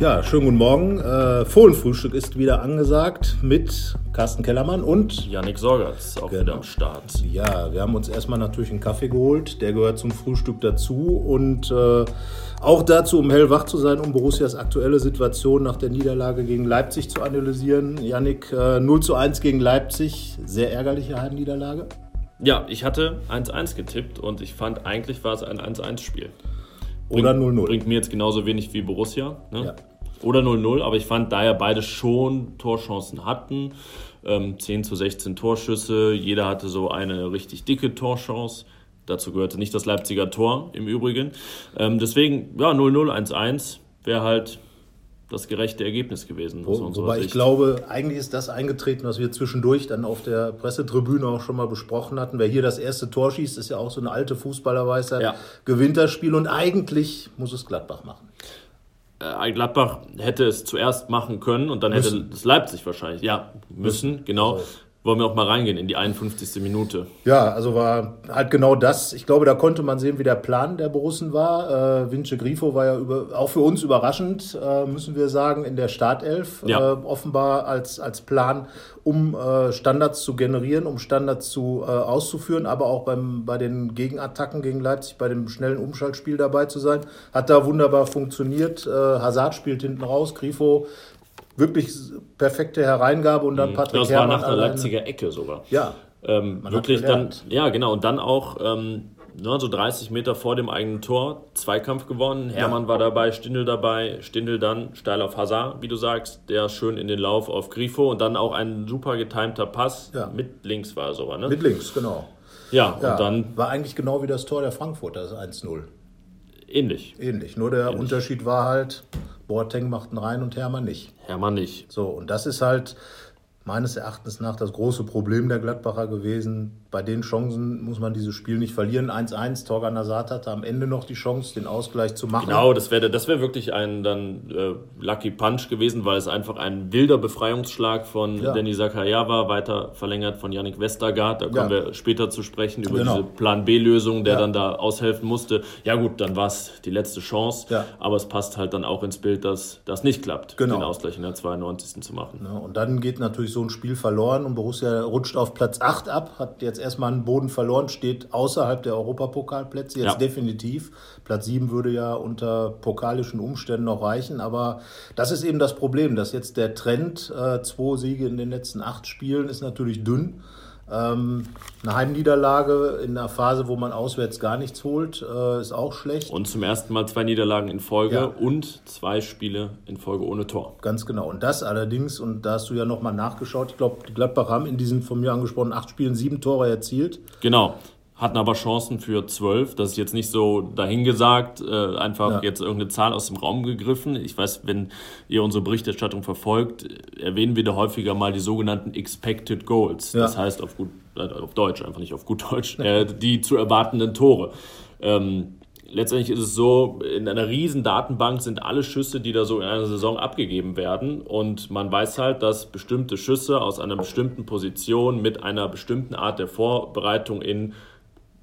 Ja, schönen guten Morgen. Äh, Fohlenfrühstück ist wieder angesagt mit Carsten Kellermann und Yannick Sorgatz auch Genau. wieder am Start. ja, wir haben uns erstmal natürlich einen Kaffee geholt. Der gehört zum Frühstück dazu und äh, auch dazu, um hellwach zu sein, um Borussias aktuelle Situation nach der Niederlage gegen Leipzig zu analysieren. Yannick, äh, 0 zu 1 gegen Leipzig, sehr ärgerliche Heimniederlage. Ja, ich hatte 1-1 getippt und ich fand, eigentlich war es ein 1-1-Spiel. Oder 0-0. Bringt mir jetzt genauso wenig wie Borussia. Ne? Ja. Oder 0-0, aber ich fand, da ja beide schon Torchancen hatten, ähm, 10 zu 16 Torschüsse, jeder hatte so eine richtig dicke Torchance. Dazu gehörte nicht das Leipziger Tor im Übrigen. Ähm, deswegen, ja, 0-0, 1-1 wäre halt das gerechte Ergebnis gewesen. Wo, wobei ich Sicht. glaube, eigentlich ist das eingetreten, was wir zwischendurch dann auf der Pressetribüne auch schon mal besprochen hatten. Wer hier das erste Tor schießt, ist ja auch so eine alte Fußballerweisheit. Ja. Gewinnt das Spiel und eigentlich muss es Gladbach machen. Äh, Gladbach hätte es zuerst machen können und dann hätte es Leipzig wahrscheinlich. Ja, müssen, genau. Wollen wir auch mal reingehen in die 51. Minute. Ja, also war halt genau das. Ich glaube, da konnte man sehen, wie der Plan der Borussen war. Äh, Vince Grifo war ja über, auch für uns überraschend, äh, müssen wir sagen, in der Startelf. Ja. Äh, offenbar als, als Plan, um äh, Standards zu generieren, um Standards zu, äh, auszuführen, aber auch beim, bei den Gegenattacken gegen Leipzig, bei dem schnellen Umschaltspiel dabei zu sein. Hat da wunderbar funktioniert. Äh, Hazard spielt hinten raus, Grifo wirklich perfekte Hereingabe und dann Patrick Das war Herrmann nach einer alleine. Leipziger Ecke sogar. Ja, Ähm, wirklich dann, ja genau, und dann auch ähm, ne, so 30 Meter vor dem eigenen Tor Zweikampf gewonnen. Hermann war dabei, Stindl dabei, Stindl dann steil auf Hazard, wie du sagst, der schön in den Lauf auf Grifo und dann auch ein super getimter Pass Ja. mit links war er sogar, ne? mit links, genau. ja, Ja, und dann war eigentlich genau wie das Tor der Frankfurter, das 1-0. Ähnlich. Ähnlich. Nur der Unterschied war halt, Boateng macht ihn rein und Hermann nicht. Hermann nicht. So, und das ist halt meines Erachtens nach das große Problem der Gladbacher gewesen. Bei den Chancen muss man dieses Spiel nicht verlieren. 1-1, Torgan Hazard hatte am Ende noch die Chance, den Ausgleich zu machen. Genau, das wäre das wär wirklich ein dann äh, Lucky Punch gewesen, weil es einfach ein wilder Befreiungsschlag von Ja. Danny Zakaria war, weiter verlängert von Yannick Westergaard. Da kommen Ja. wir später zu sprechen über Genau. diese Plan B-Lösung, der Ja. dann da aushelfen musste. Ja gut, dann war es die letzte Chance, Ja. aber es passt halt dann auch ins Bild, dass das nicht klappt, Genau. den Ausgleich in der 92. zu machen. Und dann geht natürlich so ein Spiel verloren und Borussia rutscht auf Platz 8 ab, hat jetzt erstmal einen Boden verloren, steht außerhalb der Europapokalplätze, jetzt Ja. definitiv. Platz 7 würde ja unter pokalischen Umständen noch reichen, aber das ist eben das Problem, dass jetzt der Trend, äh, zwei Siege in den letzten acht Spielen, ist natürlich dünn. Ähm, eine Heimniederlage in einer Phase, wo man auswärts gar nichts holt, äh, ist auch schlecht. Und zum ersten Mal zwei Niederlagen in Folge Ja. und zwei Spiele in Folge ohne Tor. Ganz genau. Und das allerdings, und da hast du ja nochmal nachgeschaut, ich glaube, die Gladbach haben in diesen von mir angesprochenen acht Spielen sieben Tore erzielt. Genau. Hatten aber Chancen für 12. Das ist jetzt nicht so dahingesagt, äh, einfach Ja. jetzt irgendeine Zahl aus dem Raum gegriffen. Ich weiß, wenn ihr unsere Berichterstattung verfolgt, erwähnen wir da häufiger mal die sogenannten Expected Goals. Ja. Das heißt auf, gut, äh, auf Deutsch, einfach nicht auf gut Deutsch, äh, die zu erwartenden Tore. Ähm, letztendlich ist es so, in einer riesen Datenbank sind alle Schüsse, die da so in einer Saison abgegeben werden. Und man weiß halt, dass bestimmte Schüsse aus einer bestimmten Position mit einer bestimmten Art der Vorbereitung in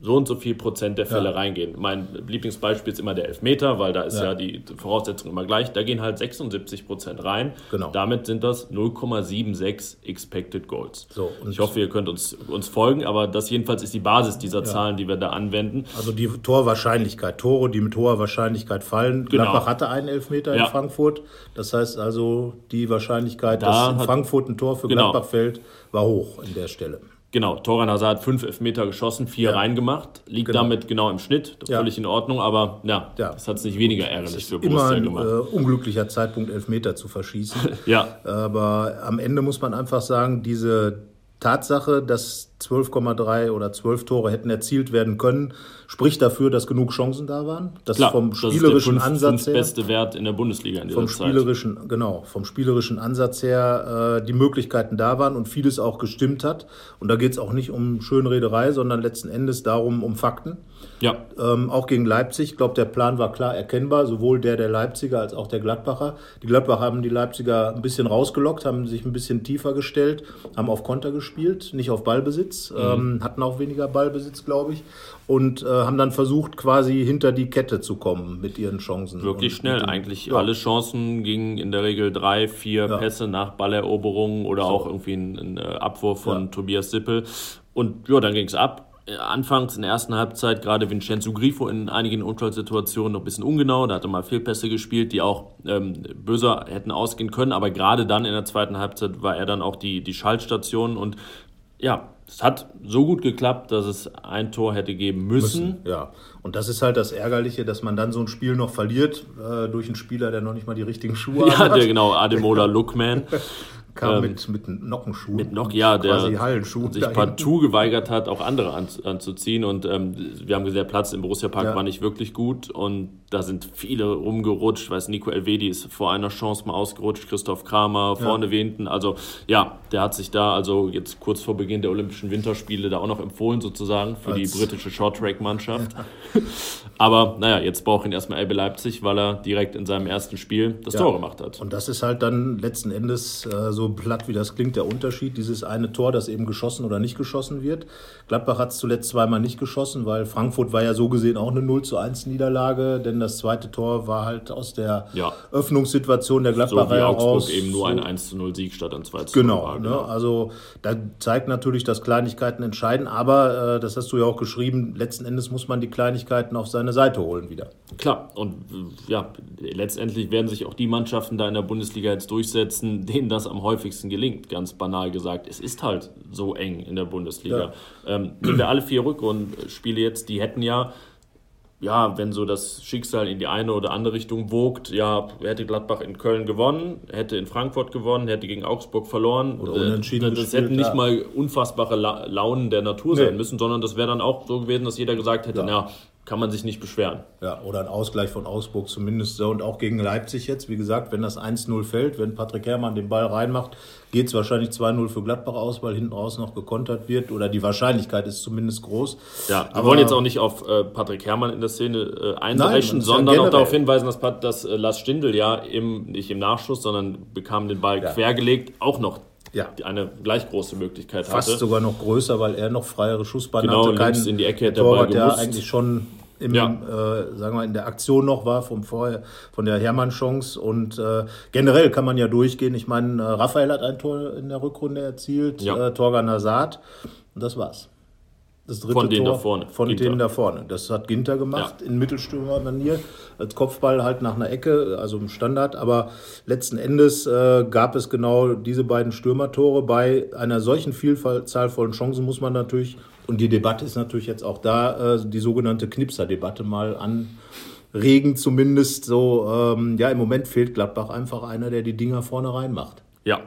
so und so viel Prozent der Fälle Ja. reingehen. Mein Lieblingsbeispiel ist immer der Elfmeter, weil da ist ja, Ja. die Voraussetzung immer gleich. Da gehen halt 76 Prozent rein. Genau. Damit sind das 0,76 Expected Goals. So, und- ich hoffe, ihr könnt uns, uns folgen, aber das jedenfalls ist die Basis dieser Zahlen, die wir da anwenden. Also die Torwahrscheinlichkeit, Tore, die mit hoher Wahrscheinlichkeit fallen. Genau. Gladbach hatte einen Elfmeter Ja. in Frankfurt. Das heißt also, die Wahrscheinlichkeit, Da dass in Frankfurt ein Tor für Genau. Gladbach fällt, war hoch in der Stelle. Genau, Toran Hazard hat fünf Elfmeter geschossen, vier Ja. reingemacht, liegt Genau. damit genau im Schnitt, Ja. völlig in Ordnung, aber ja, Ja. das hat es nicht weniger ärgerlich für Immer Borussia ein gemacht. äh, unglücklicher Zeitpunkt, Elfmeter zu verschießen. ja, Aber am Ende muss man einfach sagen, diese Tatsache, dass 12,3 oder 12 Tore hätten erzielt werden können, spricht dafür, dass genug Chancen da waren. Dass klar, vom das ist der spielerischen Ansatz her. beste Wert in der Bundesliga in dieser vom Zeit. spielerischen, genau, vom spielerischen Ansatz her äh, die Möglichkeiten da waren und vieles auch gestimmt hat. Und da geht es auch nicht um Schönrederei, sondern letzten Endes darum, um Fakten. Ja, Ähm, auch gegen Leipzig, ich glaube, der Plan war klar erkennbar, sowohl der der Leipziger als auch der Gladbacher. Die Gladbacher haben die Leipziger ein bisschen rausgelockt, haben sich ein bisschen tiefer gestellt, haben auf Konter gespielt, nicht auf Ballbesitz. Ballbesitz, mhm. ähm, hatten auch weniger Ballbesitz, glaube ich, und äh, haben dann versucht, quasi hinter die Kette zu kommen mit ihren Chancen. Wirklich schnell. Den, Eigentlich ja. alle Chancen gingen in der Regel drei, vier ja. Pässe nach Balleroberung oder so. auch irgendwie ein, ein, äh, Abwurf von ja. Tobias Sippel. Und ja, dann ging es ab. Äh, anfangs in der ersten Halbzeit gerade Vincenzo Grifo in einigen Unfallsituationen noch ein bisschen ungenau. Da hat er mal Fehlpässe gespielt, die auch ähm, böser hätten ausgehen können. Aber gerade dann in der zweiten Halbzeit war er dann auch die, die Schaltstation. Und ja, es hat so gut geklappt, dass es ein Tor hätte geben müssen. müssen. Ja, und das ist halt das Ärgerliche, dass man dann so ein Spiel noch verliert äh, durch einen Spieler, der noch nicht mal die richtigen Schuhe ja, hat. Ja, der genau, Ademola Lookman. kam ähm, mit, mit Nockenschuhen. Mit Nock, ja, der sich partout geweigert hat, auch andere an, anzuziehen. Und ähm, wir haben gesehen, der Platz im Borussia Park ja. war nicht wirklich gut. Und da sind viele rumgerutscht. Weiß Nico Elvedi ist vor einer Chance mal ausgerutscht, Christoph Kramer vorne ja. Wehnten. Also ja, der hat sich da also jetzt kurz vor Beginn der Olympischen Winterspiele da auch noch empfohlen sozusagen für Als die britische Short-Track-Mannschaft. Ja. Aber naja, jetzt braucht ihn erstmal RB Leipzig, weil er direkt in seinem ersten Spiel das Tor gemacht hat. Und das ist halt dann letzten Endes äh, so platt wie das klingt, der Unterschied. Dieses eine Tor, das eben geschossen oder nicht geschossen wird. Gladbach hat es zuletzt zweimal nicht geschossen, weil Frankfurt war ja so gesehen auch eine 0 zu 1 Niederlage, denn das zweite Tor war halt aus der ja. Öffnungssituation der Gladbacher so wie Augsburg eben nur ein 1 zu 0 Sieg statt ein 2 zu 0. Genau, war, genau. Ne? also da zeigt natürlich, dass Kleinigkeiten entscheiden, aber äh, das hast du ja auch geschrieben, letzten Endes muss man die Kleinigkeiten auf seine Seite holen wieder. Klar, und ja, letztendlich werden sich auch die Mannschaften da in der Bundesliga jetzt durchsetzen, denen das am häufigsten gelingt, ganz banal gesagt. Es ist halt so eng in der Bundesliga. Ja. Ähm, nehmen wir alle vier Rückrundenspiele jetzt, die hätten ja ja, wenn so das Schicksal in die eine oder andere Richtung wogt, ja, hätte Gladbach in Köln gewonnen, hätte in Frankfurt gewonnen, hätte gegen Augsburg verloren. Oder äh, unentschieden Das gespielt, hätten nicht ja. mal unfassbare La Launen der Natur nee. sein müssen, sondern das wäre dann auch so gewesen, dass jeder gesagt hätte, ja. na, kann man sich nicht beschweren. Ja, oder ein Ausgleich von Augsburg zumindest so. Und auch gegen Leipzig jetzt, wie gesagt, wenn das 1-0 fällt, wenn Patrick Herrmann den Ball reinmacht, geht es wahrscheinlich 2-0 für Gladbach aus, weil hinten raus noch gekontert wird. Oder die Wahrscheinlichkeit ist zumindest groß. Ja, wir Aber, wollen jetzt auch nicht auf äh, Patrick Herrmann in der Szene äh, einbrechen, sondern auch darauf hinweisen, dass, dass äh, Lars Stindl ja im, nicht im Nachschuss, sondern bekam den Ball ja. quergelegt, auch noch ja. eine gleich große Möglichkeit Fast hatte. Fast sogar noch größer, weil er noch freiere Schussbahn genau, hatte. Genau, in die Ecke hätte der gemusst. der eigentlich schon im, ja. äh, sagen wir, in der Aktion noch war vom vorher, von der Hermann-Chance. Und äh, generell kann man ja durchgehen. Ich meine, äh, Raphael hat ein Tor in der Rückrunde erzielt, ja. äh, Torgan Hazard. Und das war's. Das dritte von denen Tor da vorne. Von Ginter. denen da vorne. Das hat Ginter gemacht ja. in Mittelstürmer-Manier. Als Kopfball halt nach einer Ecke, also im Standard. Aber letzten Endes äh, gab es genau diese beiden Stürmertore. Bei einer solchen Vielzahl von Chancen muss man natürlich und die Debatte ist natürlich jetzt auch da, äh, die sogenannte Knipser-Debatte mal anregen, zumindest so. Ähm, ja, im Moment fehlt Gladbach einfach einer, der die Dinger vorne reinmacht. Ja.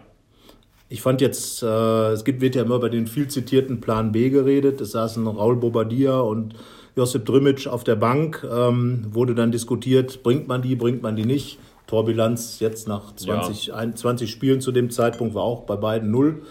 Ich fand jetzt, äh, es gibt, wird ja immer über den viel zitierten Plan B geredet. Es saßen Raul Bobadilla und Josip Drimic auf der Bank. Ähm, wurde dann diskutiert, bringt man die, bringt man die nicht. Torbilanz jetzt nach 20, ja. 21 Spielen zu dem Zeitpunkt war auch bei beiden null.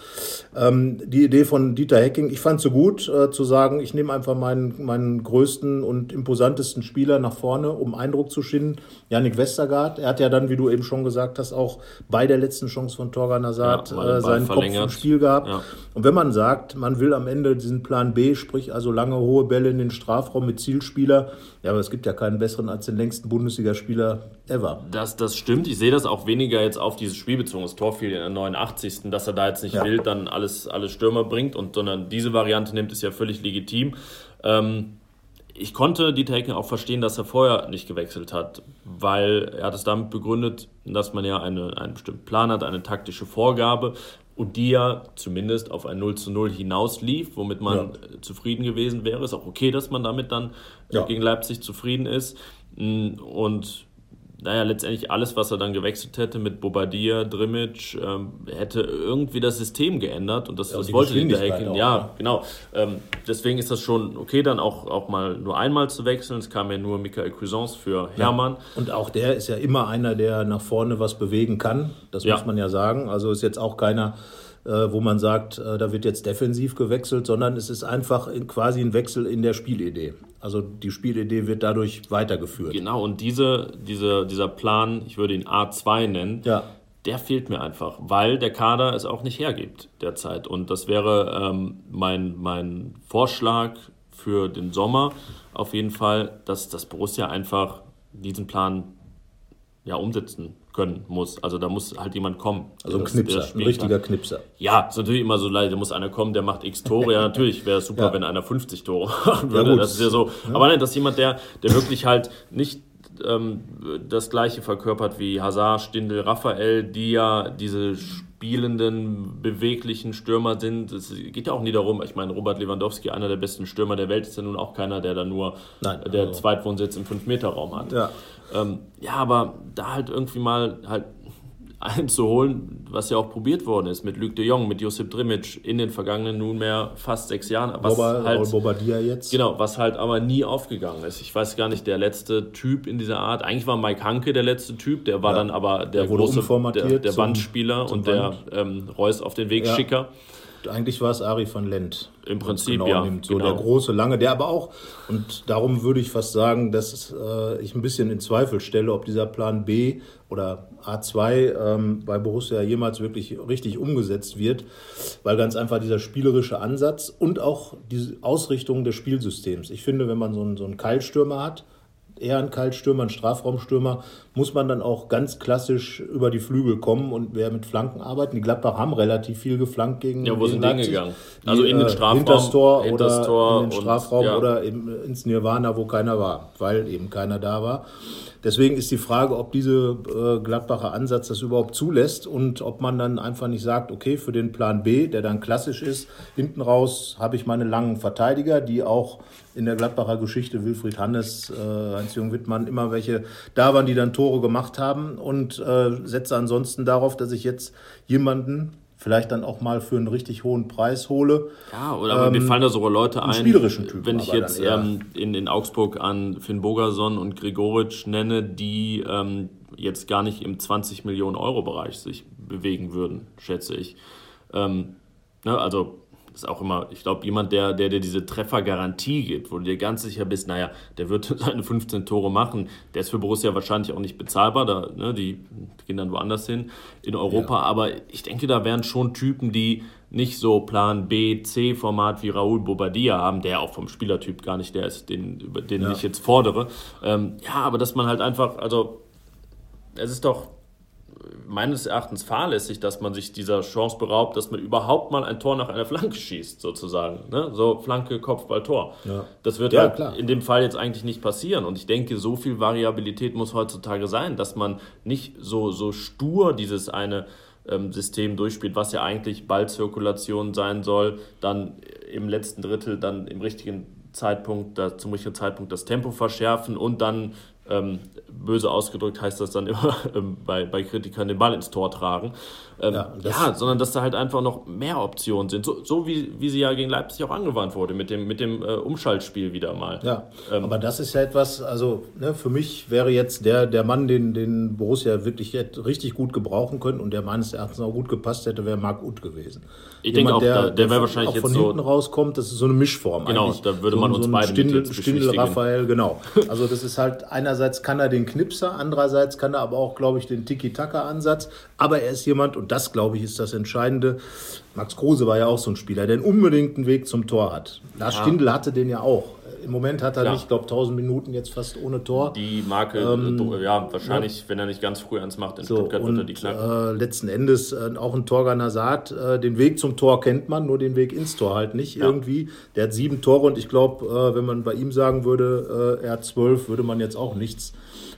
Ähm, die Idee von Dieter Hecking, ich fand so gut äh, zu sagen, ich nehme einfach meinen, meinen größten und imposantesten Spieler nach vorne, um Eindruck zu schinden. Yannick Westergaard, er hat ja dann, wie du eben schon gesagt hast, auch bei der letzten Chance von Torgan Hazard ja, äh, seinen Kopf im Spiel gehabt. Ja. Und wenn man sagt, man will am Ende diesen Plan B, sprich also lange hohe Bälle in den Strafraum mit Zielspieler, ja, aber es gibt ja keinen besseren als den längsten Bundesligaspieler ever. Das, das stimmt. Ich sehe das auch weniger jetzt auf dieses Spiel bezogen. Das Tor fiel in der 89. Dass er da jetzt nicht ja. wild dann alles, alles Stürmer bringt, und, sondern diese Variante nimmt, ist ja völlig legitim. Ähm, ich konnte Dieter Hecking auch verstehen, dass er vorher nicht gewechselt hat, weil er hat es damit begründet, dass man ja eine, einen bestimmten Plan hat, eine taktische Vorgabe und die ja zumindest auf ein 0 zu 0 hinauslief, womit man ja. zufrieden gewesen wäre. Ist auch okay, dass man damit dann ja. gegen Leipzig zufrieden ist. Und naja, letztendlich alles, was er dann gewechselt hätte mit Bobadilla, Drimic, ähm, hätte irgendwie das System geändert und das, ja, das wollte Hinterhecken. Ja, ja, genau. Ähm, deswegen ist das schon okay, dann auch, auch mal nur einmal zu wechseln. Es kam ja nur Michael Cuisance für Hermann. Ja. Und auch der ist ja immer einer, der nach vorne was bewegen kann. Das muss man ja sagen. Also ist jetzt auch keiner wo man sagt, äh, da wird jetzt defensiv gewechselt, sondern es ist einfach quasi ein Wechsel in der Spielidee. Also die Spielidee wird dadurch weitergeführt. Genau, und diese, diese, dieser Plan, ich würde ihn A2 nennen, ja. der fehlt mir einfach, weil der Kader es auch nicht hergibt derzeit. Und das wäre ähm, mein, mein Vorschlag für den Sommer auf jeden Fall, dass das Borussia einfach diesen Plan ja, umsetzen können muss. Also da muss halt jemand kommen. Also ein Knipser, ein richtiger kann. Knipser. Ja, ist natürlich immer so leid, da muss einer kommen, der macht x Tore. Ja, natürlich wäre es super, ja. wenn einer 50 Tore machen würde. Ja, das ist ja so. Ja. Aber nein, das ist jemand, der, der wirklich halt nicht ähm, das gleiche verkörpert wie Hazard, Stindel, Raphael, die ja diese spielenden, beweglichen Stürmer sind. Es geht ja auch nie darum, ich meine, Robert Lewandowski, einer der besten Stürmer der Welt, ist ja nun auch keiner, der da nur Nein, der also. Zweitwohnsitz im 5-Meter-Raum hat. Ja. Ähm, ja, aber da halt irgendwie mal halt einzuholen, was ja auch probiert worden ist mit Luc de Jong, mit Josip Drimic in den vergangenen nunmehr fast sechs Jahren. Was Boba, halt, Bobadilla jetzt. Genau, was halt aber nie aufgegangen ist. Ich weiß gar nicht, der letzte Typ in dieser Art, eigentlich war Mike Hanke der letzte Typ, der war ja, dann aber der, der große, der, der Bandspieler zum und der ähm, Reus auf den Wegschicker. Ja eigentlich war es Ari van Lent. Im Prinzip, genau ja. Nimmt. So genau. der große, lange, der aber auch, und darum würde ich fast sagen, dass äh, ich ein bisschen in Zweifel stelle, ob dieser Plan B oder A2 ähm, bei Borussia jemals wirklich richtig umgesetzt wird, weil ganz einfach dieser spielerische Ansatz und auch die Ausrichtung des Spielsystems. Ich finde, wenn man so einen, so einen Keilstürmer hat, eher ein Kaltstürmer, ein Strafraumstürmer, muss man dann auch ganz klassisch über die Flügel kommen und wer mit Flanken arbeiten. Die Gladbach haben relativ viel geflankt gegen Ja, wo sind die hingegangen? Also in den äh, Strafraum, hinters Tor oder Tor in den Strafraum und, ja. oder ins Nirvana, wo keiner war, weil eben keiner da war. Deswegen ist die Frage, ob dieser äh, Gladbacher Ansatz das überhaupt zulässt und ob man dann einfach nicht sagt, okay, für den Plan B, der dann klassisch ist, hinten raus habe ich meine langen Verteidiger, die auch in der Gladbacher Geschichte Wilfried Hannes, äh, Heinz-Jürgen Wittmann, immer welche da waren, die dann Tore gemacht haben und äh, setze ansonsten darauf, dass ich jetzt jemanden vielleicht dann auch mal für einen richtig hohen Preis hole. Ja, oder ähm, mir fallen da sogar Leute ein, spielerischen Typen, wenn ich jetzt ähm, in, in Augsburg an Finn Bogerson und Gregoritsch nenne, die ähm, jetzt gar nicht im 20 Millionen Euro Bereich sich bewegen würden, schätze ich. Ähm, ne, also ist auch immer, ich glaube, jemand, der, der dir diese Treffergarantie gibt, wo du dir ganz sicher bist, naja, der wird seine 15 Tore machen, der ist für Borussia wahrscheinlich auch nicht bezahlbar, da, ne, die gehen dann woanders hin in Europa, ja. aber ich denke, da wären schon Typen, die nicht so Plan B, C-Format wie Raúl Bobadilla haben, der auch vom Spielertyp gar nicht der ist, den, den ja. ich jetzt fordere. Ähm, ja, aber dass man halt einfach, also es ist doch meines Erachtens fahrlässig, dass man sich dieser Chance beraubt, dass man überhaupt mal ein Tor nach einer Flanke schießt, sozusagen. Ne? So Flanke, Kopfball, Tor. Ja. Das wird ja, halt klar. in dem Fall jetzt eigentlich nicht passieren. Und ich denke, so viel Variabilität muss heutzutage sein, dass man nicht so, so stur dieses eine ähm, System durchspielt, was ja eigentlich Ballzirkulation sein soll, dann im letzten Drittel dann im richtigen Zeitpunkt, da, zum richtigen Zeitpunkt das Tempo verschärfen und dann ähm, böse ausgedrückt heißt das dann immer ähm, bei, bei Kritikern den Ball ins Tor tragen. Ähm, ja, ja, sondern dass da halt einfach noch mehr Optionen sind. So, so wie, wie sie ja gegen Leipzig auch angewandt wurde, mit dem, mit dem äh, Umschaltspiel wieder mal. Ja, ähm, aber das ist ja etwas, also ne, für mich wäre jetzt der, der Mann, den, den Borussia wirklich richtig gut gebrauchen können und der meines Erachtens auch gut gepasst hätte, wäre Marc Uth gewesen. Ich denke auch, der, der wäre wahrscheinlich auch jetzt von so hinten rauskommt, das ist so eine Mischform genau, da würde man so, uns so beide Stindel, Stindel Raphael, genau. Also das ist halt, einerseits kann er den Knipser, andererseits kann er aber auch, glaube ich, den Tiki-Taka-Ansatz, aber er ist jemand, und das, glaube ich, ist das Entscheidende. Max Kruse war ja auch so ein Spieler, der unbedingt einen Weg zum Tor hat. Lars ja. Stindl hatte den ja auch. Im Moment hat er Klar. nicht, ich glaube, 1000 Minuten jetzt fast ohne Tor. Die Marke, ähm, äh, ja, wahrscheinlich, ja. wenn er nicht ganz früh eins macht, in so, Stuttgart und, wird er die knacken. Äh, letzten Endes äh, auch ein Torganer sagt, äh, den Weg zum Tor kennt man, nur den Weg ins Tor halt nicht ja. irgendwie. Der hat sieben Tore und ich glaube, äh, wenn man bei ihm sagen würde, äh, er hat zwölf, würde man jetzt auch nichts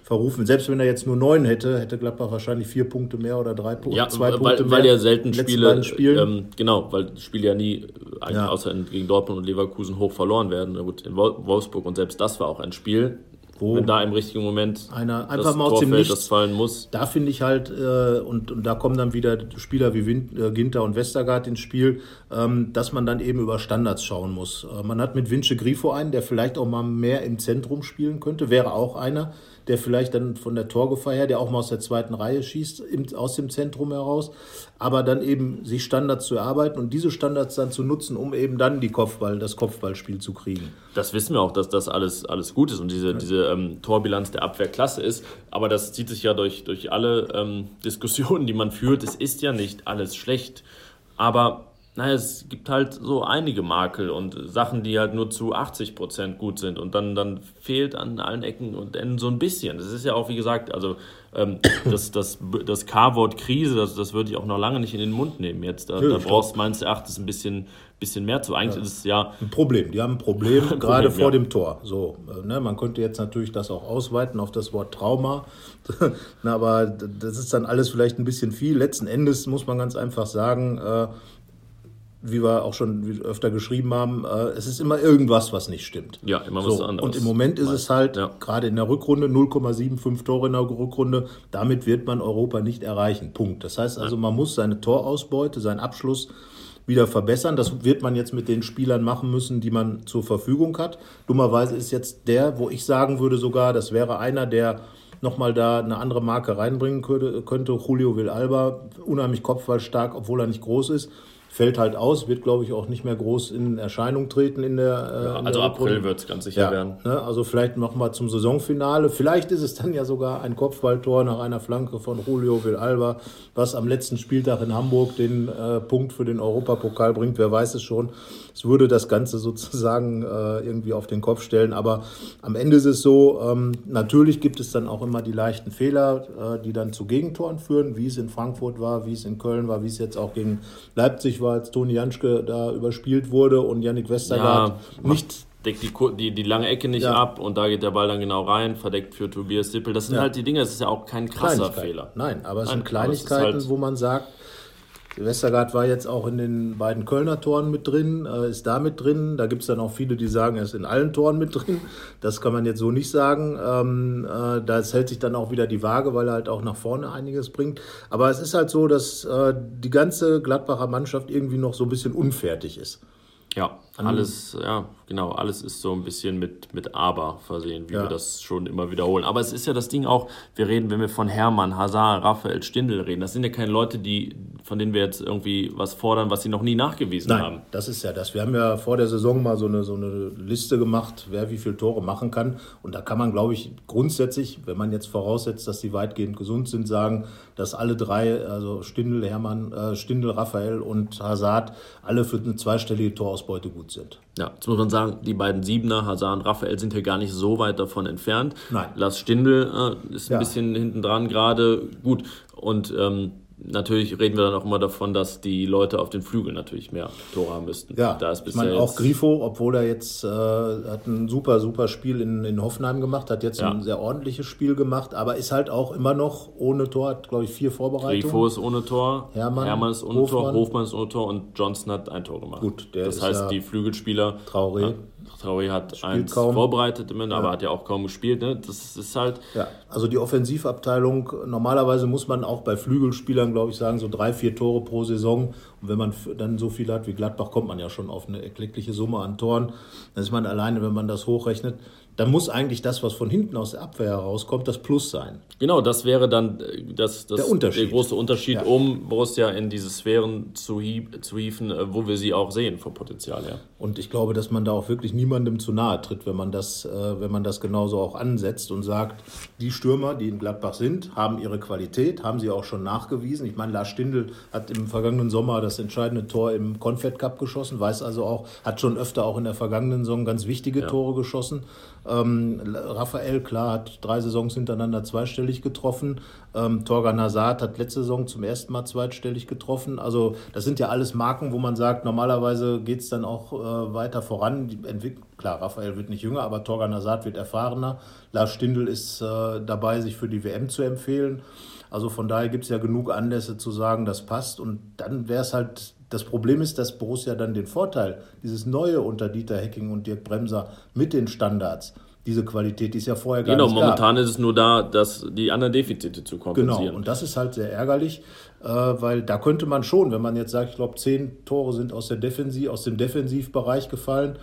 verrufen. Selbst wenn er jetzt nur neun hätte, hätte Gladbach wahrscheinlich vier Punkte mehr oder drei Punkte, ja, zwei weil, Punkte mehr. Weil ja selten Spiele, ähm, genau, weil Spiele ja nie, ja. außer gegen Dortmund und Leverkusen, hoch verloren werden. Gut, in Wolfsburg und selbst das war auch ein Spiel, wo wenn da im richtigen Moment einer einfach mal aus dem Nichts, das fallen muss. Da finde ich halt, äh, und, und da kommen dann wieder Spieler wie Win, äh, Ginter und Westergaard ins Spiel, ähm, dass man dann eben über Standards schauen muss. Äh, man hat mit Vince Grifo einen, der vielleicht auch mal mehr im Zentrum spielen könnte, wäre auch einer, der vielleicht dann von der Torgefahr her, der auch mal aus der zweiten Reihe schießt, im, aus dem Zentrum heraus, aber dann eben sich Standards zu erarbeiten und diese Standards dann zu nutzen, um eben dann die Kopfball, das Kopfballspiel zu kriegen. Das wissen wir auch, dass das alles, alles gut ist und diese, ja. diese ähm, Torbilanz der Abwehr klasse ist, aber das zieht sich ja durch, durch alle ähm, Diskussionen, die man führt. Es ist ja nicht alles schlecht, aber naja, es gibt halt so einige Makel und Sachen, die halt nur zu 80 Prozent gut sind und dann, dann fehlt an allen Ecken und Enden so ein bisschen. Das ist ja auch, wie gesagt, also ähm, das, das, das K-Wort Krise, das, das würde ich auch noch lange nicht in den Mund nehmen jetzt. Da, da brauchst du meines Erachtens ein bisschen, bisschen mehr zu. Eigentlich ja. ist es ja... Ein Problem, die haben ein Problem, ein gerade Problem, vor ja. dem Tor. So, äh, ne, man könnte jetzt natürlich das auch ausweiten auf das Wort Trauma, Na, aber das ist dann alles vielleicht ein bisschen viel. Letzten Endes muss man ganz einfach sagen... Äh, wie wir auch schon öfter geschrieben haben, äh, es ist immer irgendwas, was nicht stimmt. Ja, immer was so, anderes. Und im Moment ist es halt, ja. gerade in der Rückrunde, 0,75 Tore in der Rückrunde, damit wird man Europa nicht erreichen. Punkt. Das heißt also, man muss seine Torausbeute, seinen Abschluss wieder verbessern. Das wird man jetzt mit den Spielern machen müssen, die man zur Verfügung hat. Dummerweise ist jetzt der, wo ich sagen würde sogar, das wäre einer, der nochmal da eine andere Marke reinbringen könnte, könnte. Julio Villalba, unheimlich kopfballstark, obwohl er nicht groß ist fällt halt aus, wird glaube ich auch nicht mehr groß in Erscheinung treten in der. Äh, ja, also der April wird es ganz sicher ja, werden. Ne, also vielleicht nochmal zum Saisonfinale. Vielleicht ist es dann ja sogar ein Kopfballtor nach einer Flanke von Julio Villalba, was am letzten Spieltag in Hamburg den äh, Punkt für den Europapokal bringt. Wer weiß es schon. Es würde das Ganze sozusagen äh, irgendwie auf den Kopf stellen. Aber am Ende ist es so, ähm, natürlich gibt es dann auch immer die leichten Fehler, äh, die dann zu Gegentoren führen, wie es in Frankfurt war, wie es in Köln war, wie es jetzt auch gegen Leipzig war, als Toni Janschke da überspielt wurde und Yannick Westergaard ja, nicht deckt die, die, die lange Ecke nicht ja. ab und da geht der Ball dann genau rein, verdeckt für Tobias Sippel. Das sind ja. halt die Dinge, das ist ja auch kein krasser Fehler. Nein, aber es Nein, sind Kleinigkeiten, halt wo man sagt, Westergaard war jetzt auch in den beiden Kölner Toren mit drin, äh, ist da mit drin. Da gibt es dann auch viele, die sagen, er ist in allen Toren mit drin. Das kann man jetzt so nicht sagen. Ähm, äh, da hält sich dann auch wieder die Waage, weil er halt auch nach vorne einiges bringt. Aber es ist halt so, dass äh, die ganze Gladbacher Mannschaft irgendwie noch so ein bisschen unfertig ist. Ja, alles, ja, genau, alles ist so ein bisschen mit, mit Aber versehen, wie ja. wir das schon immer wiederholen. Aber es ist ja das Ding auch, wir reden, wenn wir von Hermann, Hazard, Raphael, Stindl reden, das sind ja keine Leute, die, von denen wir jetzt irgendwie was fordern, was sie noch nie nachgewiesen Nein, haben. das ist ja das. Wir haben ja vor der Saison mal so eine, so eine Liste gemacht, wer wie viele Tore machen kann. Und da kann man, glaube ich, grundsätzlich, wenn man jetzt voraussetzt, dass sie weitgehend gesund sind, sagen, dass alle drei, also Stindl, Hermann, äh, Stindl, Raphael und Hazard, alle für eine zweistellige Torausbeute gut sind. Ja, jetzt muss man sagen, die beiden Siebener, Hazard und Raphael, sind hier gar nicht so weit davon entfernt. Nein. Lars Stindl äh, ist ein ja. bisschen hinten dran gerade. Gut. Und ähm, natürlich reden wir dann auch immer davon, dass die Leute auf den Flügeln natürlich mehr Tore haben müssten. Ja, da ist ich meine auch Grifo, obwohl er jetzt äh, hat ein super, super Spiel in, in Hoffenheim gemacht, hat jetzt ja. ein sehr ordentliches Spiel gemacht, aber ist halt auch immer noch ohne Tor, hat glaube ich vier Vorbereitungen. Grifo ist ohne Tor, Hermann, Hermann ist ohne Hofmann. Tor, Hofmann ist ohne Tor und Johnson hat ein Tor gemacht. Gut, der das heißt, ja die Flügelspieler Traoré. Traoré hat Spielt eins kaum. vorbereitet, aber ja. hat ja auch kaum gespielt. Ne? Das ist halt. Ja, also die Offensivabteilung, normalerweise muss man auch bei Flügelspielern, glaube ich, sagen, so drei, vier Tore pro Saison. Und wenn man dann so viel hat wie Gladbach, kommt man ja schon auf eine erkleckliche Summe an Toren. Dann ist man alleine, wenn man das hochrechnet, dann muss eigentlich das, was von hinten aus der Abwehr herauskommt, das Plus sein. Genau, das wäre dann äh, das, das der, Unterschied. der große Unterschied, ja. um Borussia in diese Sphären zu, hieb, zu hieven, äh, wo wir sie auch sehen vom Potenzial her. Und ich glaube, dass man da auch wirklich niemandem zu nahe tritt, wenn man das, äh, wenn man das genauso auch ansetzt und sagt, die Stürmer, die in Gladbach sind, haben ihre Qualität, haben sie auch schon nachgewiesen. Ich meine, Lars Stindl hat im vergangenen Sommer das entscheidende Tor im Confed Cup geschossen, weiß also auch, hat schon öfter auch in der vergangenen Saison ganz wichtige ja. Tore geschossen. Ähm, Raphael, klar, hat drei Saisons hintereinander zweistellig getroffen. Ähm, Torgan Hazard hat letzte Saison zum ersten Mal zweistellig getroffen. Also das sind ja alles Marken, wo man sagt, normalerweise geht es dann auch äh, weiter voran. Klar, Raphael wird nicht jünger, aber Torgan Hazard wird erfahrener. Lars Stindl ist äh, dabei, sich für die WM zu empfehlen. Also von daher gibt es ja genug Anlässe zu sagen, das passt. Und dann wäre es halt das Problem ist, dass Borussia dann den Vorteil, dieses Neue unter Dieter Hecking und Dirk Bremser mit den Standards, diese Qualität, die es ja vorher gar genau, nicht momentan gab. ist es nur da, dass die anderen Defizite zu kompensieren. Genau, und das ist halt sehr ärgerlich, äh, weil da könnte man schon, wenn man jetzt sagt, ich glaube, zehn Tore sind aus, der Defensiv, aus dem Defensivbereich gefallen,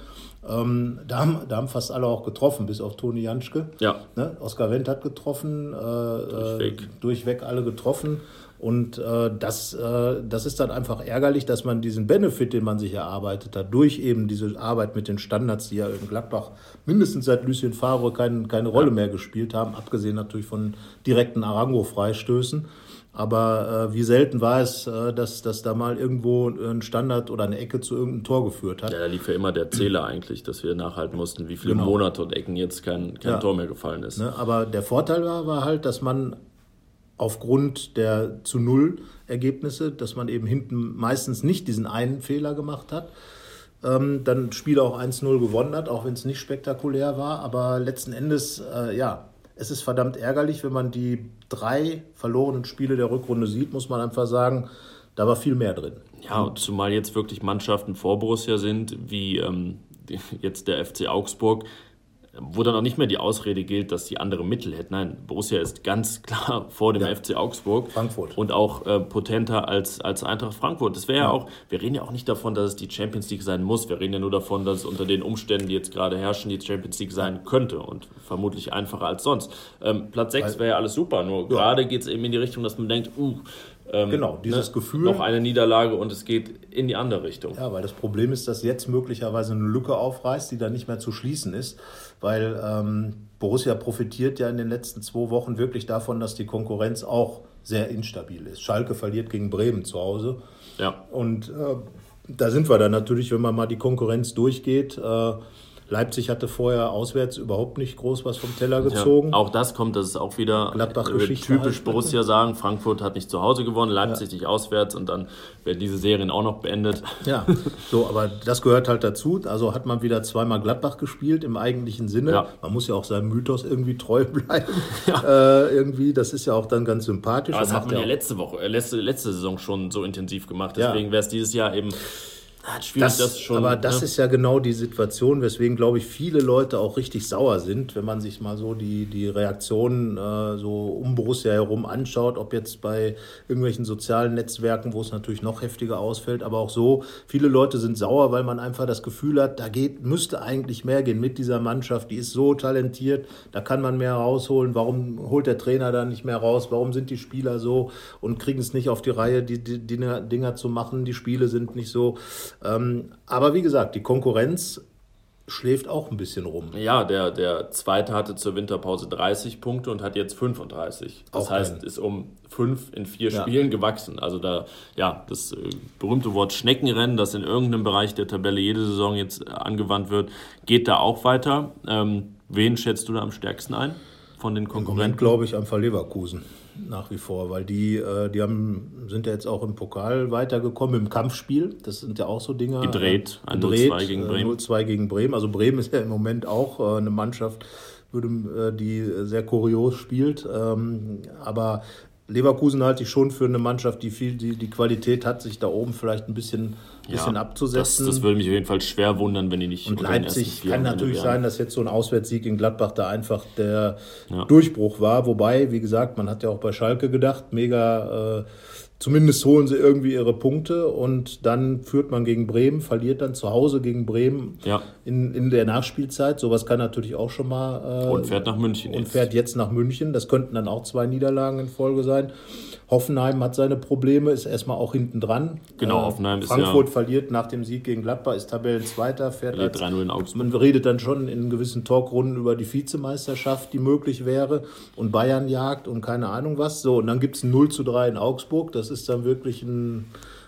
ähm, da, haben, da haben fast alle auch getroffen, bis auf Toni Janschke. Ja. Ne? Oskar Wendt hat getroffen, äh, durchweg. Äh, durchweg alle getroffen. Und äh, das, äh, das ist dann einfach ärgerlich, dass man diesen Benefit, den man sich erarbeitet hat, durch eben diese Arbeit mit den Standards, die ja in Gladbach mindestens seit Lucien Favre kein, keine Rolle mehr gespielt haben, abgesehen natürlich von direkten Arango-Freistößen. Aber äh, wie selten war es, äh, dass, dass da mal irgendwo ein Standard oder eine Ecke zu irgendeinem Tor geführt hat. Ja, da lief ja immer der Zähler eigentlich, dass wir nachhalten mussten, wie viele genau. Monate und Ecken jetzt kein, kein ja. Tor mehr gefallen ist. Ne, aber der Vorteil war, war halt, dass man aufgrund der zu Null Ergebnisse, dass man eben hinten meistens nicht diesen einen Fehler gemacht hat. Ähm, dann Spiel auch 1-0 gewonnen hat, auch wenn es nicht spektakulär war. Aber letzten Endes, äh, ja, es ist verdammt ärgerlich, wenn man die drei verlorenen Spiele der Rückrunde sieht, muss man einfach sagen, da war viel mehr drin. Ja, und zumal jetzt wirklich Mannschaften vor Borussia sind, wie ähm, jetzt der FC Augsburg, wo dann auch nicht mehr die Ausrede gilt, dass die andere Mittel hätten. Nein, Borussia ist ganz klar vor dem ja. FC Augsburg. Frankfurt. Und auch äh, potenter als, als Eintracht Frankfurt. Das wäre ja. ja. auch, wir reden ja auch nicht davon, dass es die Champions League sein muss. Wir reden ja nur davon, dass es unter den Umständen, die jetzt gerade herrschen, die Champions League sein könnte. Und vermutlich einfacher als sonst. Ähm, Platz 6 wäre ja alles super. Nur ja. gerade geht es eben in die Richtung, dass man denkt, uh, ähm, genau, dieses ne, Gefühl. Noch eine Niederlage und es geht in die andere Richtung. Ja, weil das Problem ist, dass jetzt möglicherweise eine Lücke aufreißt, die dann nicht mehr zu schließen ist, weil ähm, Borussia profitiert ja in den letzten zwei Wochen wirklich davon, dass die Konkurrenz auch sehr instabil ist. Schalke verliert gegen Bremen zu Hause. Ja. Und äh, da sind wir dann natürlich, wenn man mal die Konkurrenz durchgeht. Äh, Leipzig hatte vorher auswärts überhaupt nicht groß was vom Teller gezogen. Ja, auch das kommt, das ist auch wieder äh, typisch Borussia sagen. Frankfurt hat nicht zu Hause gewonnen, Leipzig ja. nicht auswärts und dann werden diese Serien auch noch beendet. Ja, so, aber das gehört halt dazu. Also hat man wieder zweimal Gladbach gespielt im eigentlichen Sinne. Ja. Man muss ja auch seinem Mythos irgendwie treu bleiben. Ja. Äh, irgendwie, das ist ja auch dann ganz sympathisch. Aber das hat man ja letzte Woche, äh, letzte, letzte Saison schon so intensiv gemacht. Deswegen wäre es dieses Jahr eben das, das schon, aber das ne? ist ja genau die Situation, weswegen, glaube ich, viele Leute auch richtig sauer sind, wenn man sich mal so die, die Reaktionen äh, so um Borussia herum anschaut, ob jetzt bei irgendwelchen sozialen Netzwerken, wo es natürlich noch heftiger ausfällt, aber auch so, viele Leute sind sauer, weil man einfach das Gefühl hat, da geht, müsste eigentlich mehr gehen mit dieser Mannschaft, die ist so talentiert, da kann man mehr rausholen, warum holt der Trainer da nicht mehr raus, warum sind die Spieler so und kriegen es nicht auf die Reihe, die, die, die Dinger zu machen, die Spiele sind nicht so. Ähm, aber wie gesagt, die Konkurrenz schläft auch ein bisschen rum. Ja, der, der Zweite hatte zur Winterpause 30 Punkte und hat jetzt 35. Das auch heißt, ein. ist um fünf in vier ja. Spielen gewachsen. Also da, ja, das äh, berühmte Wort Schneckenrennen, das in irgendeinem Bereich der Tabelle jede Saison jetzt angewandt wird, geht da auch weiter. Ähm, wen schätzt du da am stärksten ein von den Konkurrenten? glaube ich, einfach Leverkusen nach wie vor, weil die, äh, die haben, sind ja jetzt auch im Pokal weitergekommen, im Kampfspiel. Das sind ja auch so Dinge. Gedreht, ein 0-2 gegen Bremen. 0-2 gegen Bremen. Also Bremen ist ja im Moment auch äh, eine Mannschaft, würde, äh, die sehr kurios spielt. Ähm, aber Leverkusen halte ich schon für eine Mannschaft, die viel, die, die Qualität hat, sich da oben vielleicht ein bisschen, bisschen ja, abzusetzen. Das, das würde mich auf jeden Fall schwer wundern, wenn die nicht. Und Leipzig kann natürlich sein, dass jetzt so ein Auswärtssieg in Gladbach da einfach der ja. Durchbruch war. Wobei, wie gesagt, man hat ja auch bei Schalke gedacht, mega. Äh, Zumindest holen sie irgendwie ihre Punkte und dann führt man gegen Bremen, verliert dann zu Hause gegen Bremen ja. in, in der Nachspielzeit. Sowas kann natürlich auch schon mal. Äh, und fährt nach München. Und jetzt. fährt jetzt nach München. Das könnten dann auch zwei Niederlagen in Folge sein. Hoffenheim hat seine Probleme, ist erstmal auch hinten dran. Genau, äh, Hoffenheim ist Frankfurt ja verliert nach dem Sieg gegen Gladbach, ist Tabellenzweiter, fährt als, 3-0 in Augsburg. Man redet dann schon in gewissen Talkrunden über die Vizemeisterschaft, die möglich wäre und Bayern jagt und keine Ahnung was. So, und dann gibt es ein 0 zu 3 in Augsburg. Das ist dann wirklich ein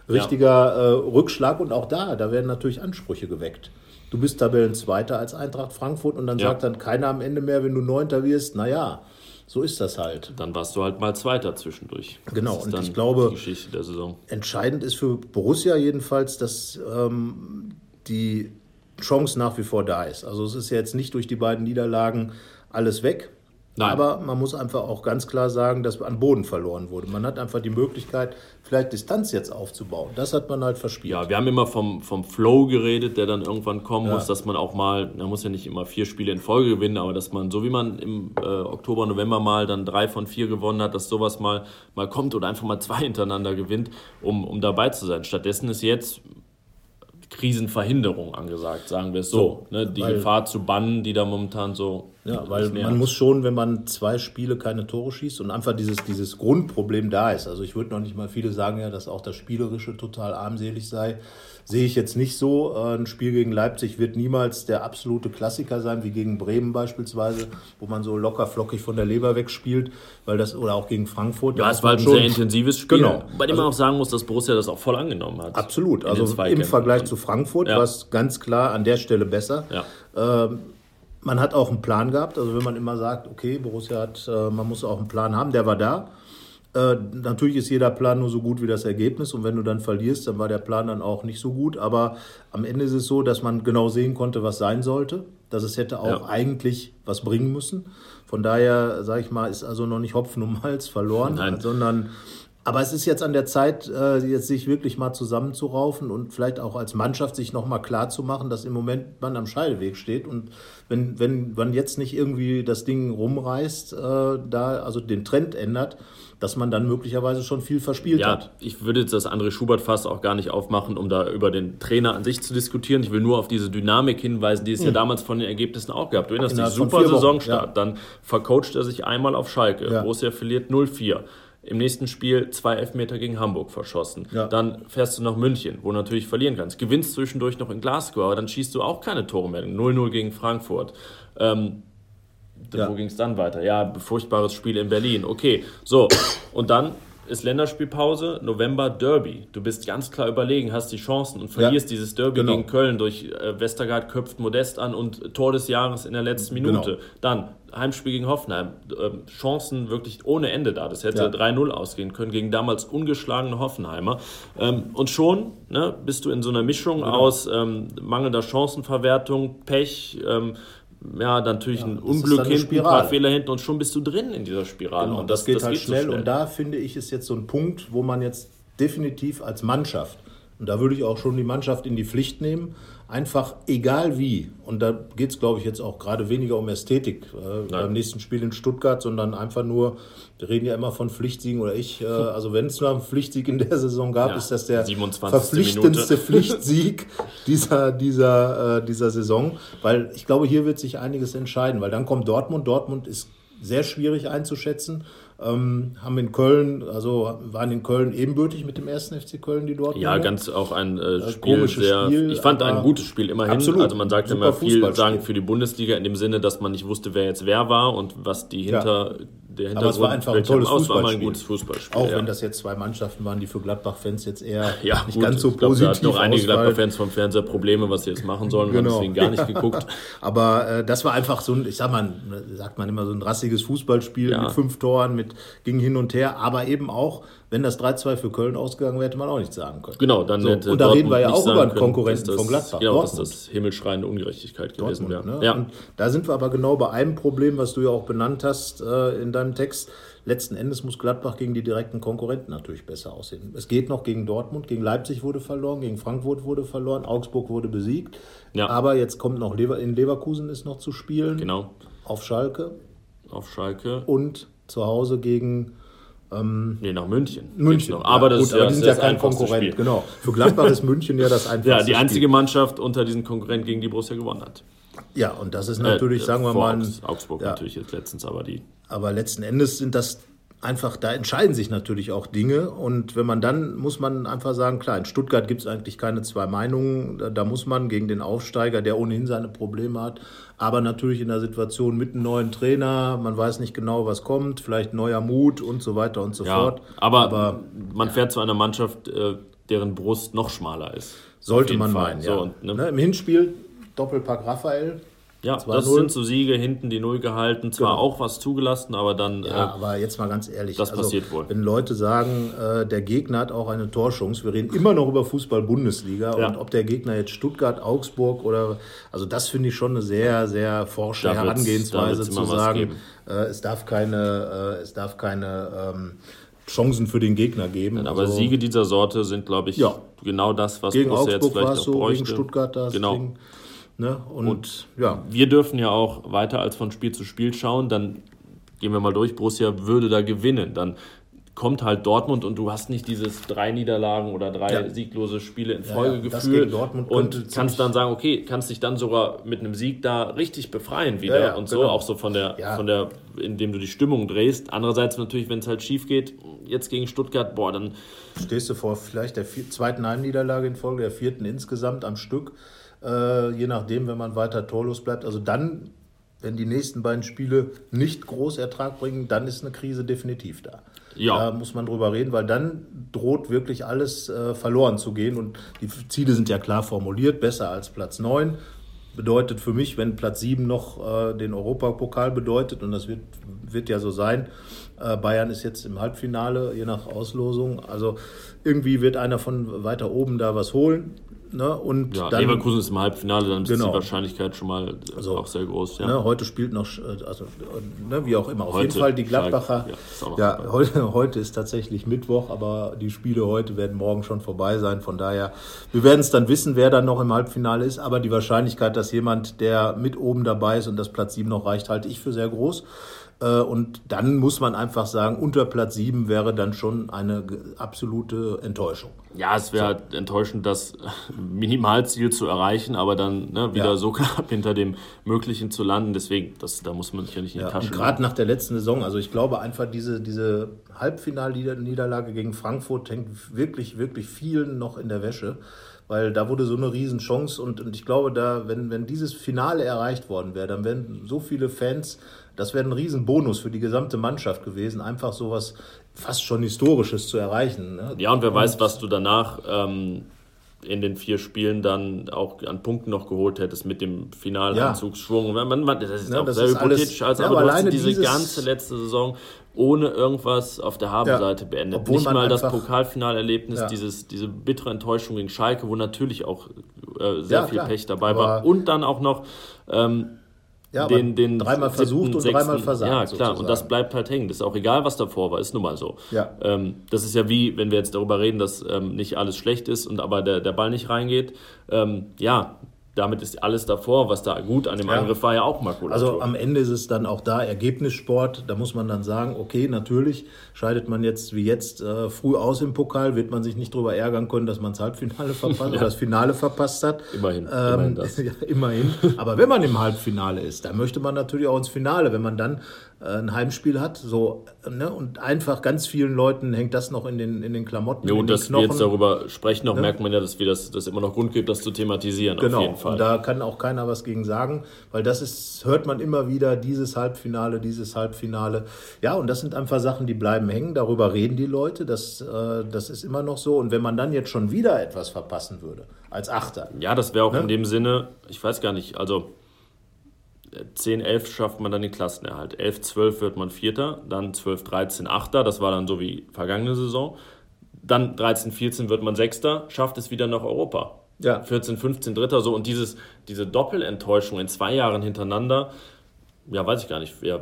richtiger ja. äh, Rückschlag und auch da, da werden natürlich Ansprüche geweckt. Du bist Tabellenzweiter als Eintracht Frankfurt und dann ja. sagt dann keiner am Ende mehr, wenn du Neunter wirst, naja, so ist das halt. Dann warst du halt mal Zweiter zwischendurch. Genau, und ich glaube, entscheidend ist für Borussia jedenfalls, dass ähm, die Chance nach wie vor da ist. Also es ist jetzt nicht durch die beiden Niederlagen alles weg. Nein. Aber man muss einfach auch ganz klar sagen, dass an Boden verloren wurde. Man hat einfach die Möglichkeit, vielleicht Distanz jetzt aufzubauen. Das hat man halt verspielt. Ja, wir haben immer vom, vom Flow geredet, der dann irgendwann kommen ja. muss, dass man auch mal, man muss ja nicht immer vier Spiele in Folge gewinnen, aber dass man, so wie man im äh, Oktober, November mal dann drei von vier gewonnen hat, dass sowas mal, mal kommt oder einfach mal zwei hintereinander gewinnt, um, um dabei zu sein. Stattdessen ist jetzt Krisenverhinderung angesagt, sagen wir es so. so ne? Die weil, Gefahr zu bannen, die da momentan so. Ja, weil man muss schon, wenn man zwei Spiele keine Tore schießt und einfach dieses, dieses Grundproblem da ist. Also ich würde noch nicht mal, viele sagen ja, dass auch das Spielerische total armselig sei sehe ich jetzt nicht so. Äh, ein Spiel gegen Leipzig wird niemals der absolute Klassiker sein, wie gegen Bremen beispielsweise, wo man so locker flockig von der Leber wegspielt, weil das oder auch gegen Frankfurt. Ja, es war ein sehr intensives Spiel, genau. bei dem also, man auch sagen muss, dass Borussia das auch voll angenommen hat. Absolut, also im Vergleich zu Frankfurt ja. war es ganz klar an der Stelle besser. Ja. Ähm, man hat auch einen Plan gehabt, also wenn man immer sagt, okay, Borussia hat, äh, man muss auch einen Plan haben, der war da. Äh, natürlich ist jeder Plan nur so gut wie das Ergebnis und wenn du dann verlierst, dann war der Plan dann auch nicht so gut. Aber am Ende ist es so, dass man genau sehen konnte, was sein sollte, dass es hätte auch ja. eigentlich was bringen müssen. Von daher, sage ich mal, ist also noch nicht Hopfen um Hals verloren, Nein. sondern aber es ist jetzt an der Zeit, äh, jetzt sich wirklich mal zusammenzuraufen und vielleicht auch als Mannschaft sich nochmal klar zu machen, dass im Moment man am Scheideweg steht. Und wenn, wenn man jetzt nicht irgendwie das Ding rumreißt, äh, da also den Trend ändert, dass man dann möglicherweise schon viel verspielt ja, hat. Ich würde jetzt das andere Schubert-Fass auch gar nicht aufmachen, um da über den Trainer an sich zu diskutieren. Ich will nur auf diese Dynamik hinweisen, die es mhm. ja damals von den Ergebnissen auch gab. Du erinnerst dich, super Saisonstart, ja. dann vercoacht er sich einmal auf Schalke. Ja. Borussia verliert 0-4 im nächsten Spiel zwei Elfmeter gegen Hamburg verschossen. Ja. Dann fährst du nach München, wo du natürlich verlieren kannst. Gewinnst zwischendurch noch in Glasgow, aber dann schießt du auch keine Tore mehr. 0-0 gegen Frankfurt. Ähm, ja. Wo ging es dann weiter? Ja, furchtbares Spiel in Berlin. Okay, so. Und dann ist Länderspielpause, November Derby. Du bist ganz klar überlegen, hast die Chancen und verlierst ja, dieses Derby genau. gegen Köln durch äh, Westergaard köpft Modest an und Tor des Jahres in der letzten genau. Minute. Genau. Dann Heimspiel gegen Hoffenheim. Äh, Chancen wirklich ohne Ende da. Das hätte ja. 3-0 ausgehen können gegen damals ungeschlagene Hoffenheimer. Ähm, und schon ne, bist du in so einer Mischung genau. aus ähm, mangelnder Chancenverwertung, Pech, ähm, ja, dann natürlich ja, ein Unglück hinten, ein paar Fehler hinten und schon bist du drin in dieser Spirale. Genau, und das, das geht das halt geht schnell. So schnell. Und da finde ich, ist jetzt so ein Punkt, wo man jetzt definitiv als Mannschaft, und da würde ich auch schon die Mannschaft in die Pflicht nehmen, einfach egal wie, und da geht es, glaube ich, jetzt auch gerade weniger um Ästhetik äh, beim nächsten Spiel in Stuttgart, sondern einfach nur, wir reden ja immer von Pflichtsiegen oder ich, äh, also wenn es nur einen Pflichtsieg in der Saison gab, ja, ist das der verpflichtendste Minute. Pflichtsieg dieser, dieser, äh, dieser Saison, weil ich glaube, hier wird sich einiges entscheiden, weil dann kommt Dortmund, Dortmund ist sehr schwierig einzuschätzen ähm, haben in Köln, also waren in Köln ebenbürtig mit dem ersten FC Köln, die dort Ja, ganz auch ein äh, Spiel, sehr, Spiel, ich fand ein gutes Spiel immerhin. Absolut. Also man sagt immer viel sagen für die Bundesliga in dem Sinne, dass man nicht wusste, wer jetzt wer war und was die hinter ja der Hintergrund. Aber es war einfach ein tolles Fußballspiel. Ein gutes Fußballspiel. Auch ja. wenn das jetzt zwei Mannschaften waren, die für Gladbach-Fans jetzt eher ja, nicht gut. ganz so glaub, positiv Da noch einige Gladbach-Fans vom Fernseher Probleme, was sie jetzt machen sollen, genau. haben deswegen gar nicht geguckt. Aber äh, das war einfach so ein, ich sag mal, sagt man immer so ein rassiges Fußballspiel ja. mit fünf Toren, mit ging hin und her, aber eben auch wenn das 3-2 für Köln ausgegangen wäre, hätte man auch nichts sagen können. Genau, dann so, hätte Und da reden wir ja auch über einen Konkurrenten das, von Gladbach. Genau, Dortmund. dass das himmelschreiende Ungerechtigkeit gewesen wäre. Ne? Ja. Und da sind wir aber genau bei einem Problem, was du ja auch benannt hast äh, in deinem Text. Letzten Endes muss Gladbach gegen die direkten Konkurrenten natürlich besser aussehen. Es geht noch gegen Dortmund, gegen Leipzig wurde verloren, gegen Frankfurt wurde verloren, Augsburg wurde besiegt. Ja. Aber jetzt kommt noch Lever in Leverkusen ist noch zu spielen. Genau. Auf Schalke. Auf Schalke. Und zu Hause gegen ähm, nee, nach München. München. Aber, das gut, ist ja, aber die sind ja kein Konkurrent. Spiel. Genau. Für Gladbach ist München ja das einfachste Ja, die einzige Spiel. Mannschaft unter diesen Konkurrenten, gegen die Borussia gewonnen hat. Ja, und das ist natürlich, äh, sagen wir mal. Augsburg ja. natürlich jetzt letztens, aber die. Aber letzten Endes sind das einfach, da entscheiden sich natürlich auch Dinge. Und wenn man dann, muss man einfach sagen, klar, in Stuttgart gibt es eigentlich keine zwei Meinungen. Da, da, muss man gegen den Aufsteiger, der ohnehin seine Probleme hat, aber natürlich in der Situation mit einem neuen Trainer, man weiß nicht genau, was kommt, vielleicht neuer Mut und so weiter und so ja, fort. Aber, aber man fährt zu einer Mannschaft, äh, deren Brust noch schmaler ist. Sollte man Fall. meinen, ja. So, und, ne? Ne, Im Hinspiel Doppelpack Raphael, Ja, das sind so Siege hinten die Null gehalten, zwar genau. auch was zugelassen, aber dann. Ja, äh, aber jetzt mal ganz ehrlich, das also, passiert wohl. Wenn Leute sagen, äh, der Gegner hat auch eine Torchance, wir reden immer noch über Fußball-Bundesliga ja. und ob der Gegner jetzt Stuttgart, Augsburg oder. Also, das finde ich schon eine sehr, sehr forsche Herangehensweise zu sagen, äh, es darf keine, äh, es darf keine ähm, Chancen für den Gegner geben. aber also, Siege dieser Sorte sind, glaube ich, ja. genau das, was gegen Borussia Augsburg jetzt vielleicht so, bräuchte. Gegen Stuttgart das genau. Ding. Ne? Und, und, ja. wir dürfen ja auch weiter als von Spiel zu Spiel schauen. Dann gehen wir mal durch. Borussia würde da gewinnen. Dann kommt halt Dortmund und du hast nicht dieses drei Niederlagen oder drei ja. sieglose Spiele in Folge ja, gefühlt und kannst dann sagen, okay, kannst dich dann sogar mit einem Sieg da richtig befreien wieder ja, und so, genau. auch so von der, von der, indem du die Stimmung drehst. Andererseits natürlich, wenn es halt schief geht, jetzt gegen Stuttgart, boah, dann stehst du vor vielleicht der zweiten Heimniederlage in Folge, der vierten insgesamt am Stück äh, je nachdem, wenn man weiter torlos bleibt. Also dann, wenn die nächsten beiden Spiele nicht groß Ertrag bringen, dann ist eine Krise definitiv da. Ja. Da muss man drüber reden, weil dann droht wirklich alles äh, verloren zu gehen. Und die Ziele sind ja klar formuliert, besser als Platz 9. Bedeutet für mich, wenn Platz 7 noch äh, den Europapokal bedeutet, und das wird, wird ja so sein, äh, Bayern ist jetzt im Halbfinale, je nach Auslosung. Also irgendwie wird einer von weiter oben da was holen. Ne? Und ja, dann, Leverkusen ist im Halbfinale, dann genau. ist die Wahrscheinlichkeit schon mal also, auch sehr groß. Ja. Ne, heute spielt noch, also ne, wie auch immer, auf heute, jeden Fall die Gladbacher. Ja, ja heute, heute ist tatsächlich Mittwoch, aber die Spiele heute werden morgen schon vorbei sein. Von daher, wir werden es dann wissen, wer dann noch im Halbfinale ist. Aber die Wahrscheinlichkeit, dass jemand, der mit oben dabei ist und das Platz 7 noch reicht, halte ich für sehr groß. Äh, und dann muss man einfach sagen, unter Platz 7 wäre dann schon eine absolute Enttäuschung. Ja, es wäre so. Halt enttäuschend, das Minimalziel zu erreichen, aber dann ne, wieder ja. so knapp hinter dem Möglichen zu landen. Deswegen, das, da muss man sich ja nicht in die ja, Tasche Gerade nach der letzten Saison, also ich glaube einfach, diese, diese Halbfinalniederlage gegen Frankfurt hängt wirklich, wirklich vielen noch in der Wäsche weil da wurde so eine Riesenchance und, und ich glaube, da, wenn, wenn dieses Finale erreicht worden wäre, dann wären so viele Fans das wäre ein Riesenbonus für die gesamte Mannschaft gewesen, einfach sowas fast schon Historisches zu erreichen. Ne? Ja, und wer und weiß, was du danach ähm, in den vier Spielen dann auch an Punkten noch geholt hättest mit dem Finalanzugsschwung. Ja. Man, man, das ist ja, auch das sehr hypothetisch, alles, also, ja, aber, aber du hast diese ganze letzte Saison ohne irgendwas auf der Habenseite ja, beendet. Nicht mal das Pokalfinalerlebnis, ja. dieses, diese bittere Enttäuschung gegen Schalke, wo natürlich auch äh, sehr ja, viel klar. Pech dabei aber war. Und dann auch noch ähm, ja, den, den dreimal versucht und sechsten, dreimal versagt. Ja, klar, sozusagen. und das bleibt halt hängen. Das ist auch egal, was davor war, ist nun mal so. Ja. Ähm, das ist ja wie, wenn wir jetzt darüber reden, dass ähm, nicht alles schlecht ist und aber der, der Ball nicht reingeht. Ähm, ja, damit ist alles davor, was da gut an dem ja. Angriff war, ja auch Makulatur. Also am Ende ist es dann auch da Ergebnissport. Da muss man dann sagen, okay, natürlich scheidet man jetzt wie jetzt äh, früh aus im Pokal, wird man sich nicht darüber ärgern können, dass man das Halbfinale verpasst ja. oder das Finale verpasst hat. Immerhin. Ähm, immerhin, das. ja, immerhin. Aber wenn man im Halbfinale ist, dann möchte man natürlich auch ins Finale. Wenn man dann ein Heimspiel hat. So, ne? Und einfach ganz vielen Leuten hängt das noch in den, in den Klamotten. Und dass wir jetzt darüber sprechen, noch ne? merkt man ja, dass wir das, das immer noch Grund gibt, das zu thematisieren. Genau, auf jeden Fall. und da kann auch keiner was gegen sagen, weil das ist, hört man immer wieder, dieses Halbfinale, dieses Halbfinale. Ja, und das sind einfach Sachen, die bleiben hängen. Darüber reden die Leute. Das, äh, das ist immer noch so. Und wenn man dann jetzt schon wieder etwas verpassen würde, als Achter. Ja, das wäre auch ne? in dem Sinne, ich weiß gar nicht, also 10, 11 schafft man dann den Klassenerhalt. 11, 12 wird man Vierter, dann 12, 13, Achter, das war dann so wie vergangene Saison. Dann 13, 14 wird man Sechster, schafft es wieder nach Europa. Ja. 14, 15, Dritter, so. Und dieses, diese Doppelenttäuschung in zwei Jahren hintereinander, ja, weiß ich gar nicht. Ja,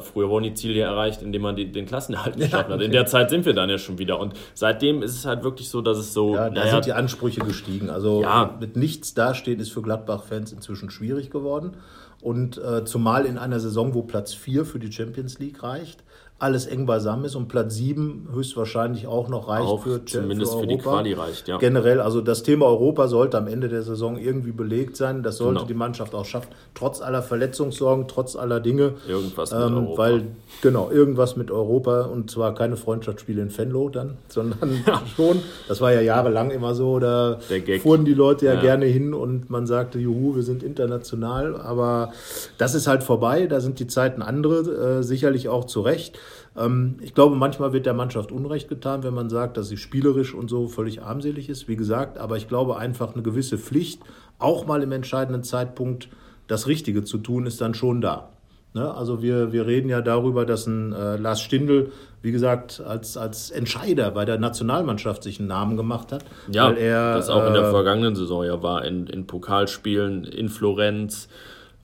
früher wurden die Ziele erreicht, indem man die, den Klassenerhalt geschafft ja, okay. hat. In der Zeit sind wir dann ja schon wieder. Und seitdem ist es halt wirklich so, dass es so. Ja, da naja, sind die Ansprüche gestiegen. Also ja. mit nichts dastehen ist für Gladbach-Fans inzwischen schwierig geworden. Und äh, zumal in einer Saison, wo Platz 4 für die Champions League reicht, alles eng beisammen ist und Platz 7 höchstwahrscheinlich auch noch reicht auch für, zumindest für, für die Quali reicht, ja. Generell, also das Thema Europa sollte am Ende der Saison irgendwie belegt sein. Das sollte genau. die Mannschaft auch schaffen, trotz aller Verletzungssorgen, trotz aller Dinge. Irgendwas mit ähm, Europa. Weil, genau, irgendwas mit Europa und zwar keine Freundschaftsspiele in Venlo dann, sondern ja. schon. Das war ja jahrelang immer so, da fuhren die Leute ja, ja, gerne hin und man sagte, juhu, wir sind international, aber das ist halt vorbei, da sind die Zeiten andere, äh, sicherlich auch zu Recht. Ähm, ich glaube, manchmal wird der Mannschaft Unrecht getan, wenn man sagt, dass sie spielerisch und so völlig armselig ist, wie gesagt. Aber ich glaube einfach eine gewisse Pflicht, auch mal im entscheidenden Zeitpunkt das Richtige zu tun, ist dann schon da. Ne? Also wir, wir reden ja darüber, dass ein äh, Lars Stindl, wie gesagt, als, als Entscheider bei der Nationalmannschaft sich einen Namen gemacht hat. Ja, weil er, das auch in der äh, vergangenen Saison ja war, in, in Pokalspielen, in Florenz,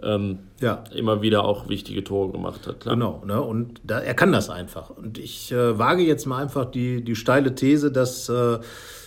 ähm, Ja. immer wieder auch wichtige Tore gemacht hat. Klar. Genau, ne? und da, er kann das einfach. Und ich äh, wage jetzt mal einfach die, die steile These, dass äh,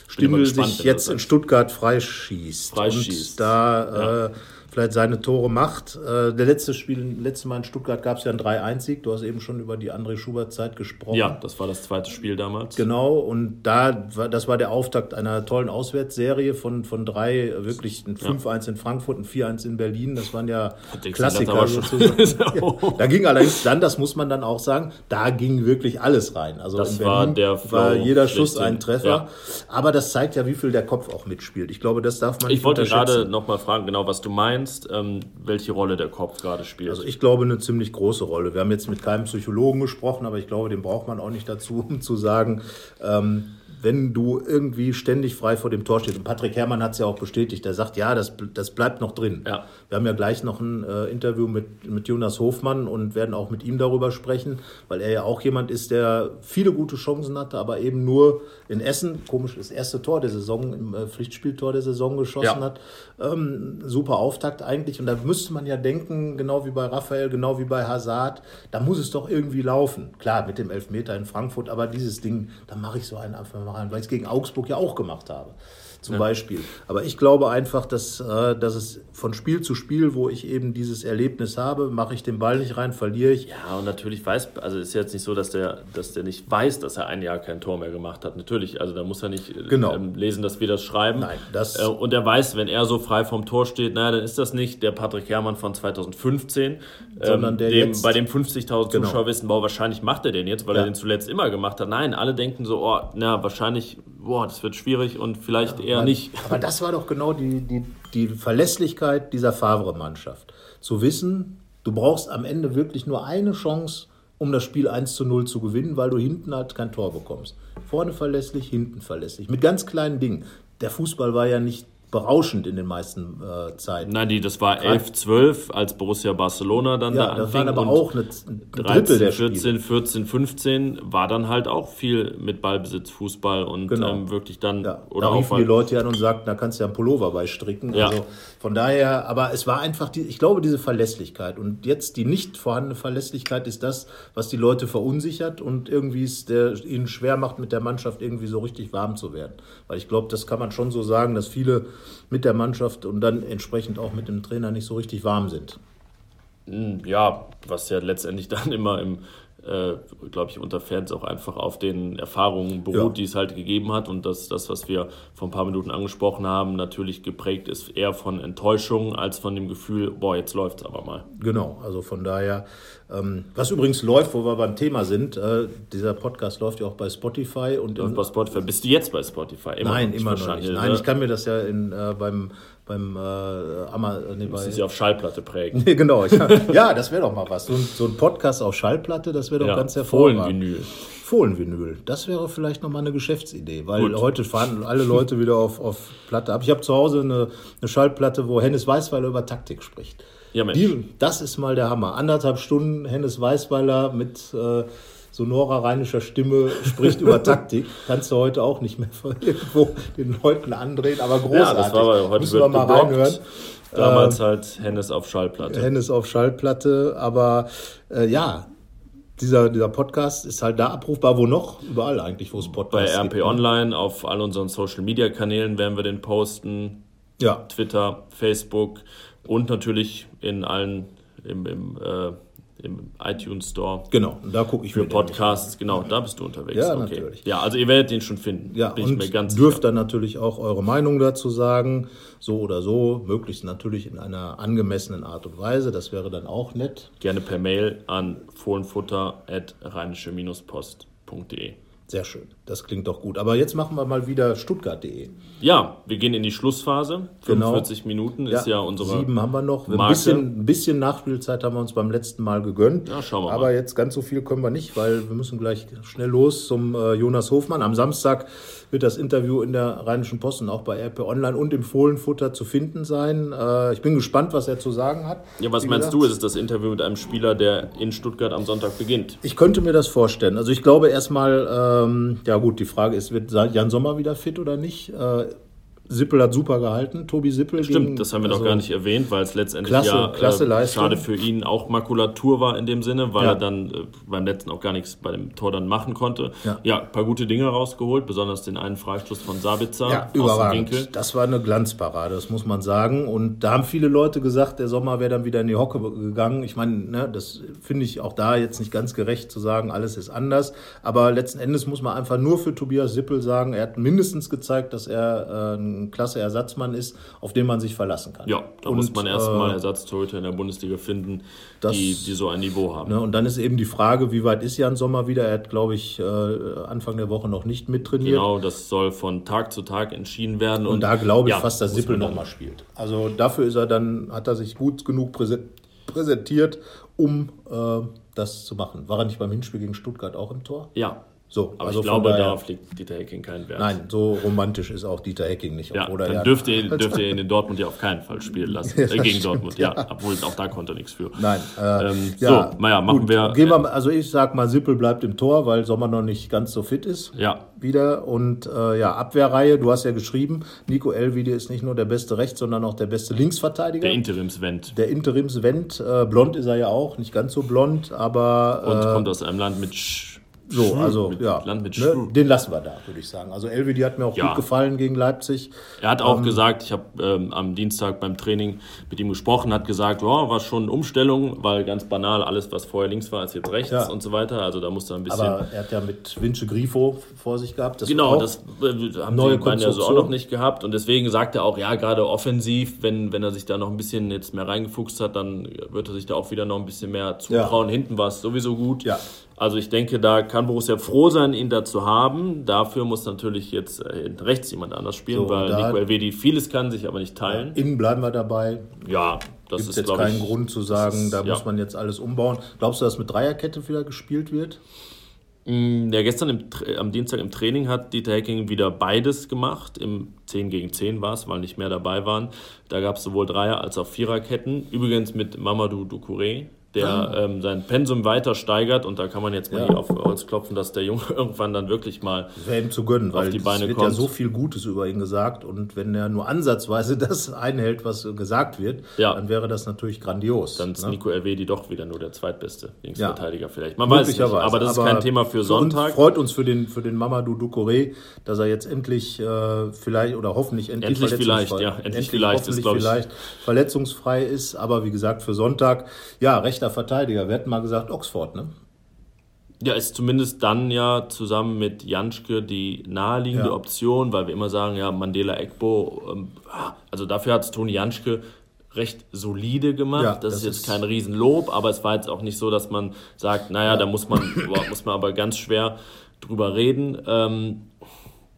gespannt, sich jetzt in. Stuttgart freischießt. Freischießt. Und da äh, vielleicht seine Tore macht. Äh, der letzte Spiel, letztes Mal in Stuttgart gab es ja einen 3-1-Sieg. Du hast eben schon über die André Schubert-Zeit gesprochen. Ja, das war das zweite Spiel damals. Genau, und da war, das war der Auftakt einer tollen Auswärtsserie von, von drei, wirklich ein 5-1 in Frankfurt, ein 4-1 in Berlin. Das waren ja Klassiker. sozusagen. ja, da ging allerdings dann, das muss man dann auch sagen, da ging wirklich alles rein. Also Das in war Berlin der Flow war jeder Schuss ein Treffer. Ja. Aber das zeigt ja, wie viel der Kopf auch mitspielt. Ich glaube, das darf man nicht Ich wollte gerade nochmal fragen, genau was du meinst, ähm, welche Rolle der Kopf gerade spielt. Also ich glaube eine ziemlich große Rolle. Wir haben jetzt mit keinem Psychologen gesprochen, aber ich glaube, den braucht man auch nicht dazu, um zu sagen, ähm, wenn du irgendwie ständig frei vor dem Tor stehst. Und Patrick Herrmann hat es ja auch bestätigt. Er sagt, ja, das, das bleibt noch drin. Ja. Wir haben ja gleich noch ein äh, Interview mit, mit Jonas Hofmann und werden auch mit ihm darüber sprechen, weil er ja auch jemand ist, der viele gute Chancen hatte, aber eben nur in Essen, komisch, das erste Tor der Saison, im äh, Pflichtspieltor der Saison geschossen Ja. hat. Ähm, super Auftakt eigentlich. Und da müsste man ja denken, genau wie bei Raphael, genau wie bei Hazard, da muss es doch irgendwie laufen. Klar, mit dem Elfmeter in Frankfurt, aber dieses Ding, da mache ich so einen einfach mal rein, weil ich es gegen Augsburg ja auch gemacht habe. Zum Beispiel. Aber ich glaube einfach, dass, äh, dass es von Spiel zu Spiel, wo ich eben dieses Erlebnis habe, mache ich den Ball nicht rein, verliere ich. Ja, und natürlich weiß, also ist jetzt nicht so, dass der, dass der nicht weiß, dass er ein Jahr kein Tor mehr gemacht hat. Natürlich, also da muss er nicht äh, Genau. ähm, lesen, dass wir das schreiben. Nein, das- äh, und er weiß, wenn er so frei vom Tor steht, naja, dann ist das nicht der Patrick Herrmann von 2015, Sondern ähm, der dem, jetzt- bei dem 50.000 Genau. Zuschauer wissen, boah, wahrscheinlich macht er den jetzt, weil Ja. er den zuletzt immer gemacht hat. Nein, alle denken so, oh, na, wahrscheinlich, boah, das wird schwierig und vielleicht eher nicht. Aber das war doch genau die, die, die Verlässlichkeit dieser Favre-Mannschaft. Zu wissen, du brauchst am Ende wirklich nur eine Chance, um das Spiel 1 zu 0 zu gewinnen, weil du hinten halt kein Tor bekommst. Vorne verlässlich, hinten verlässlich. Mit ganz kleinen Dingen. Der Fußball war ja nicht berauschend in den meisten äh, Zeiten. Nein, die, das war 11, 12, als Borussia Barcelona dann ja, da das anfing. waren aber und auch eine, ein Drittel 13, der Spiele. 14, 14, 15 war dann halt auch viel mit Ballbesitz, Fußball und Genau. ähm, wirklich dann Ja, oder da auch riefen die Leute an und sagten, da kannst du ja einen Pullover beistricken. Ja. Also von daher, aber es war einfach, die, ich glaube, diese Verlässlichkeit. Und jetzt die nicht vorhandene Verlässlichkeit ist das, was die Leute verunsichert und irgendwie es der, ihnen schwer macht, mit der Mannschaft irgendwie so richtig warm zu werden. Weil ich glaube, das kann man schon so sagen, dass viele mit der Mannschaft und dann entsprechend auch mit dem Trainer nicht so richtig warm sind. ja, was ja letztendlich dann immer im äh, glaube ich, unter Fans auch einfach auf den Erfahrungen beruht, Ja. die es halt gegeben hat. Und das, das, was wir vor ein paar Minuten angesprochen haben, natürlich geprägt ist eher von Enttäuschung als von dem Gefühl, boah, jetzt läuft's aber mal. Genau, also von daher, ähm, was übrigens läuft, wo wir beim Thema sind, äh, dieser Podcast läuft ja auch bei Spotify und in, Bei Spotify, bist du jetzt bei Spotify? Immer Nein, noch immer noch nicht. Nein, ne? ich kann mir das ja in, äh, beim, beim äh, Amma, nee, bei, ist ja auf Schallplatte prägen. Nee, genau. Ich, ja, das wäre doch mal was. So ein, so ein Podcast auf Schallplatte, das wäre doch Ja, ganz hervorragend. Fohlenvinyl. Fohlenvinyl. Das wäre vielleicht nochmal eine Geschäftsidee, weil Gut. heute fahren alle Leute wieder auf, auf Platte ab. Ich habe zu Hause eine, eine Schallplatte, wo Hennes Weißweiler über Taktik spricht. Ja, Mensch. Die, das ist mal der Hammer. Anderthalb Stunden Hennes Weißweiler mit äh, sonorer rheinischer Stimme spricht über Taktik. Kannst du heute auch nicht mehr von irgendwo den Leuten andrehen, aber großartig. Ja, das war aber heute Müssen wir mal geblockt. reinhören. Damals halt Hennes auf Schallplatte. Hennes auf Schallplatte, aber äh, ja, dieser, dieser Podcast ist halt da abrufbar, wo noch? Überall eigentlich, wo es Bei Podcasts RP gibt. ne? Online, auf all unseren Social Media Kanälen werden wir den posten. Ja, Twitter, Facebook und natürlich in allen im, im, äh, im iTunes Store. genau. Da gucke ich Für Podcasts, genau, da bist du unterwegs. Ja, okay. natürlich. Ja, also ihr werdet den schon finden. Ja, bin ich und mir ganz dürft sicher. dann natürlich auch eure Meinung dazu sagen, so oder so, möglichst natürlich in einer angemessenen Art und Weise. Das wäre dann auch nett. Gerne per Mail an fohlenfutter.rheinische-post.de. Sehr schön. Das klingt doch gut. Aber jetzt machen wir mal wieder Stuttgart.de. Ja, wir gehen in die Schlussphase. Genau. 45 Minuten ist ja, unsere. Sieben haben wir noch. Ein bisschen, ein bisschen Nachspielzeit haben wir uns beim letzten Mal gegönnt. Ja, schauen wir Aber mal. jetzt ganz so viel können wir nicht, weil wir müssen gleich schnell los zum äh, Jonas Hofmann. Am Samstag wird das Interview in der Rheinischen Post und auch bei RP Online und im Fohlenfutter zu finden sein. Äh, ich bin gespannt, was er zu sagen hat. Ja, was Wie meinst gesagt, du? Ist es das Interview mit einem Spieler, der in Stuttgart am Sonntag beginnt? Ich könnte mir das vorstellen. Also ich glaube erstmal, ähm, ja gut, die Frage ist, wird Jan Sommer wieder fit oder nicht? Äh, Sippel hat super gehalten, Tobi Sippel. Stimmt, gegen- das haben wir also, noch gar nicht erwähnt, weil es letztendlich Klasse- ja klasse äh, schade für ihn auch Makulatur war in dem Sinne, weil Ja. er dann äh, beim letzten auch gar nichts bei dem Tor dann machen konnte. Ja. ein paar gute Dinge rausgeholt, besonders den einen Freistoß von Sabitzer Ja, aus dem überragend. Winkel. Das war eine Glanzparade, das muss man sagen. Und da haben viele Leute gesagt, der Sommer wäre dann wieder in die Hocke gegangen. Ich meine, ne, das finde ich auch da jetzt nicht ganz gerecht zu sagen, alles ist anders. Aber letzten Endes muss man einfach nur für Tobias Sippel sagen, er hat mindestens gezeigt, dass er äh, ein klasse Ersatzmann ist, auf den man sich verlassen kann. Ja, da Und, muss man erstmal äh, Ersatztorhüter in der Bundesliga finden, das- die, die so ein Niveau haben. Ne, und dann ist eben die Frage, wie weit ist Jan Sommer wieder? Er hat, glaube ich, äh, Anfang der Woche noch nicht mittrainiert. Genau, das soll von Tag zu Tag entschieden werden. Und da glaube ich ja, fast, dass Sippel nochmal spielt. Also dafür ist er dann, hat er sich gut genug präse- präsentiert, um äh, das zu machen. War er nicht beim Hinspiel gegen Stuttgart auch im Tor? Ja, So, aber also ich glaube, daher- darauf legt Dieter Hecking keinen Wert. Nein, so romantisch ist auch Dieter Hecking nicht. Ja, er dann ja- dürfte ihr, dürfte ihr ihn in Dortmund ja auf keinen Fall spielen lassen. äh, gegen Dortmund, ja. Obwohl auch da konnte er nichts für. Nein, äh, Ähm, ja, so, naja, machen gut. wir- Gehen wir mal, also ich sag mal, Sippel bleibt im Tor, weil Sommer noch nicht ganz so fit ist. Ja. Wieder und äh, ja, Abwehrreihe, du hast ja geschrieben, Nico Elvide ist nicht nur der beste Rechts-, sondern auch der beste Linksverteidiger. Der Interimsvent. Der Interimsvent, äh, blond ist er ja auch, nicht ganz so blond, aber Und äh, kommt aus einem Land mit Sch so, also mit ja, Land mit ne, den lassen wir da, würde ich sagen. Also Elvedi hat mir auch Ja. gut gefallen gegen Leipzig. Er hat auch gesagt, ich habe ähm, am Dienstag beim Training mit ihm gesprochen, hat gesagt, ja, war schon eine Umstellung, weil ganz banal, alles, was vorher links war, ist jetzt rechts Ja. und so weiter. Also da musste er ein bisschen. Aber er hat ja mit Vince Grifo vor sich gehabt. Das Genau, das äh, haben neue die beiden ja so auch noch nicht gehabt. Und deswegen sagt er auch, ja, gerade offensiv, wenn, wenn er sich da noch ein bisschen jetzt mehr reingefuchst hat, dann wird er sich da auch wieder noch ein bisschen mehr zutrauen. Hinten war es sowieso gut. Ja. Also ich denke, da kann Borussia froh sein, ihn da zu haben. Dafür muss natürlich jetzt äh, hinten rechts jemand anders spielen, So, weil Nico Elvedi vieles kann, sich aber nicht teilen. Innen bleiben wir dabei. Ja, das Gibt ist, jetzt keinen ich... Grund zu sagen, ist- da ja. muss man jetzt alles umbauen. Glaubst du, dass mit Dreierkette wieder gespielt wird? Ja, gestern im, am Dienstag im Training hat Dieter Hecking wieder beides gemacht. Im 10 gegen 10 war es, weil nicht mehr dabei waren. Da gab es sowohl Dreier- als auch Viererketten. Übrigens mit Mamadou Doucouré, der ähm, sein Pensum weiter steigert. Und da kann man jetzt mal Ja. hier auf Holz klopfen, dass der Junge irgendwann dann wirklich mal. Wäre ihm zu gönnen, weil die es Beine wird ja kommt. so viel Gutes über ihn gesagt. Und wenn er nur ansatzweise das einhält, was gesagt wird, Ja. dann wäre das natürlich grandios. Dann ist ne? Nico Elvedi doch wieder nur der zweitbeste Linksverteidiger vielleicht. Man weiß es nicht, aber das ist kein Thema für Sonntag. freut uns für den, für den Mamadou Doucouré, dass er jetzt endlich äh, vielleicht oder hoffentlich endlich, Endlich vielleicht, ja. Endlich vielleicht ist, vielleicht verletzungsfrei ist. Aber wie gesagt, für Sonntag, ja, rechter Verteidiger. Wir hatten mal gesagt Oxford, ne? Ja, ist zumindest dann ja zusammen mit Janschke die naheliegende Ja. Option, weil wir immer sagen, ja, Mandela Egbo, ähm, also dafür hat es Toni Janschke recht solide gemacht. Ja, das, das ist jetzt ist- kein Riesenlob, aber es war jetzt auch nicht so, dass man sagt, naja, da muss man, muss man aber ganz schwer drüber reden. Ähm,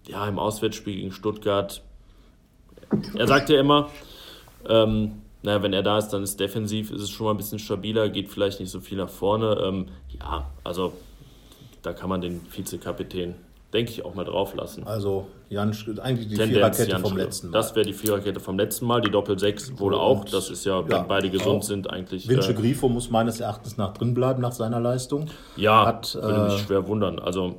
ja, im Auswärtsspiel gegen Stuttgart, er sagt ja immer, ähm, naja, wenn er da ist, dann ist defensiv, ist es schon mal ein bisschen stabiler, geht vielleicht nicht so viel nach vorne. Ähm, ja, also da kann man den Vizekapitän, denke ich, auch mal drauf lassen. Also Jan, eigentlich die Tendenz Viererkette Janschke. vom letzten Mal. Das wäre die Viererkette vom letzten Mal, die Doppel-6 wohl auch. Das ist ja, wenn ja, beide gesund auch. sind, eigentlich. Vince äh, Grifo muss meines Erachtens nach drin bleiben nach seiner Leistung. Ja, Hat, würde mich äh, schwer wundern. Also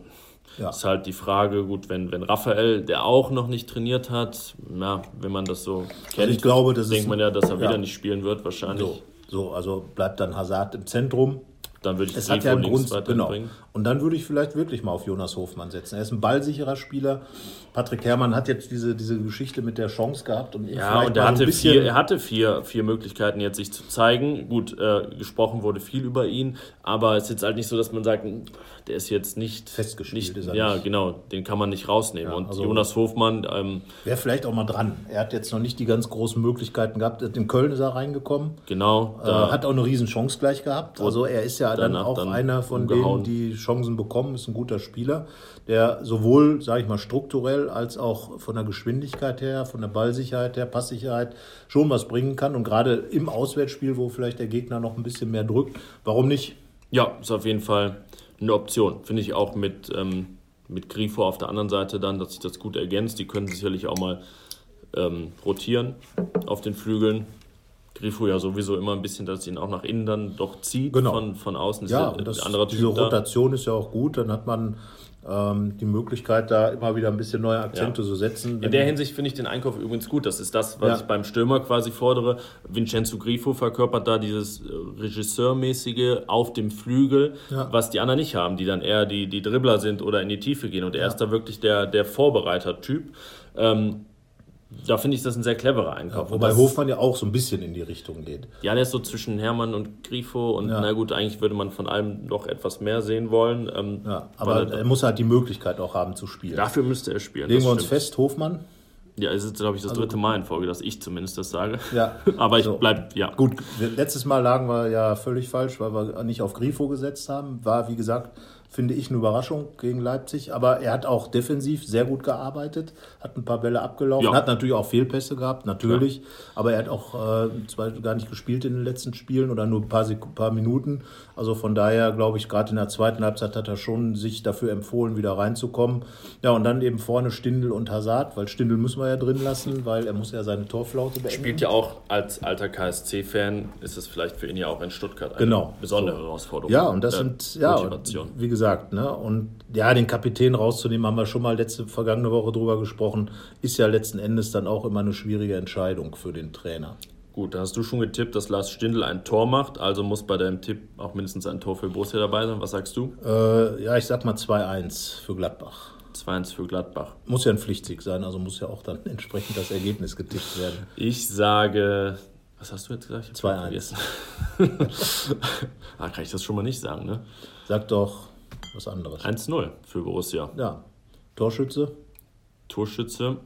Ja. ist halt die Frage, gut, wenn, wenn Raphael, der auch noch nicht trainiert hat, ja, wenn man das so kennt, Also ich glaube, das denkt man ja, dass er ja. wieder nicht spielen wird, wahrscheinlich. So, so, also bleibt dann Hazard im Zentrum. Dann würde ich Es hat ja einen Grund, genau. Und dann würde ich vielleicht wirklich mal auf Jonas Hofmann setzen. Er ist ein ballsicherer Spieler. Patrick Herrmann hat jetzt diese, diese Geschichte mit der Chance gehabt. Und Ja, und er hatte, vier, er hatte vier, vier Möglichkeiten, jetzt sich zu zeigen. Gut, äh, gesprochen wurde viel über ihn, aber es ist jetzt halt nicht so, dass man sagt, der ist jetzt nicht Festgespielt Nicht, ja, nicht. genau, den kann man nicht rausnehmen. und also- Jonas Hofmann, ähm, Wäre vielleicht auch mal dran. Er hat jetzt noch nicht die ganz großen Möglichkeiten gehabt. In Köln ist er reingekommen. genau, Äh, hat auch eine riesen Chance gleich gehabt. Also er ist ja ja dann auch dann einer von umgehauen. denen, die Chancen bekommen, ist ein guter Spieler, der sowohl, sage ich mal, strukturell als auch von der Geschwindigkeit her, von der Ballsicherheit her, Passsicherheit schon was bringen kann. Und gerade im Auswärtsspiel, wo vielleicht der Gegner noch ein bisschen mehr drückt, warum nicht? Ja, ist auf jeden Fall eine Option. Finde ich auch mit, ähm, mit Grifo auf der anderen Seite dann, dass sich das gut ergänzt. Die können sicherlich auch mal ähm, rotieren auf den Flügeln. Grifo ja sowieso immer ein bisschen, dass ihn auch nach innen dann doch zieht genau. von, von außen. Das ja, das, diese Rotation da. ist ja auch gut. Dann hat man ähm, die Möglichkeit, da immer wieder ein bisschen neue Akzente ja. zu setzen. In der Hinsicht finde ich den Einkauf übrigens gut. Das ist das, was ja. ich beim Stürmer quasi fordere. Vincenzo Grifo verkörpert da dieses äh, Regisseurmäßige auf dem Flügel, ja. was die anderen nicht haben, die dann eher die, die Dribbler sind oder in die Tiefe gehen. Und er ist da wirklich der, der Vorbereiter-Typ. Ähm, da finde ich das ein sehr cleverer Einkauf. Ja, wobei Hofmann ja auch so ein bisschen in die Richtung geht. Ja, der ist so zwischen Hermann und Grifo und ja. na gut, eigentlich würde man von allem noch etwas mehr sehen wollen. Ähm, ja, aber er muss halt die Möglichkeit auch haben zu spielen. Dafür müsste er spielen. Legen wir uns fest, Hofmann. Ja, es ist, glaube ich, das also dritte Mal in Folge, dass ich zumindest das sage. Ja. aber ich so. bleib, ja. Gut, letztes Mal lagen wir ja völlig falsch, weil wir nicht auf Grifo gesetzt haben. War, wie gesagt, finde ich eine Überraschung gegen Leipzig. Aber er hat auch defensiv sehr gut gearbeitet, hat ein paar Bälle abgelaufen, ja. hat natürlich auch Fehlpässe gehabt, natürlich. Ja. Aber er hat auch äh, zwar gar nicht gespielt in den letzten Spielen oder nur ein paar, Sek paar Minuten. Also von daher glaube ich, gerade in der zweiten Halbzeit hat er schon sich dafür empfohlen, wieder reinzukommen. Ja, und dann eben vorne Stindel und Hazard, weil Stindel müssen wir ja drin lassen, weil er muss ja seine Torflaute beenden. Spielt ja auch als alter KSC-Fan, ist es vielleicht für ihn ja auch in Stuttgart eine genau. besondere so. Herausforderung. Ja, und das sind, ja, Motivation. wie gesagt, ne, und ja, den Kapitän rauszunehmen, haben wir schon mal letzte, vergangene Woche drüber gesprochen, ist ja letzten Endes dann auch immer eine schwierige Entscheidung für den Trainer. Gut, da hast du schon getippt, dass Lars Stindl ein Tor macht, also muss bei deinem Tipp auch mindestens ein Tor für Borussia dabei sein. Was sagst du? Äh, ja, ich sag mal 2-1 für Gladbach. 2-1 für Gladbach. Muss ja ein Pflichtsieg sein, also muss ja auch dann entsprechend das Ergebnis getippt werden. Ich sage, was hast du jetzt gesagt? 2-1. ah, kann ich das schon mal nicht sagen, ne? Sag doch was anderes. 1-0 für Borussia. Ja. Torschütze? Torschütze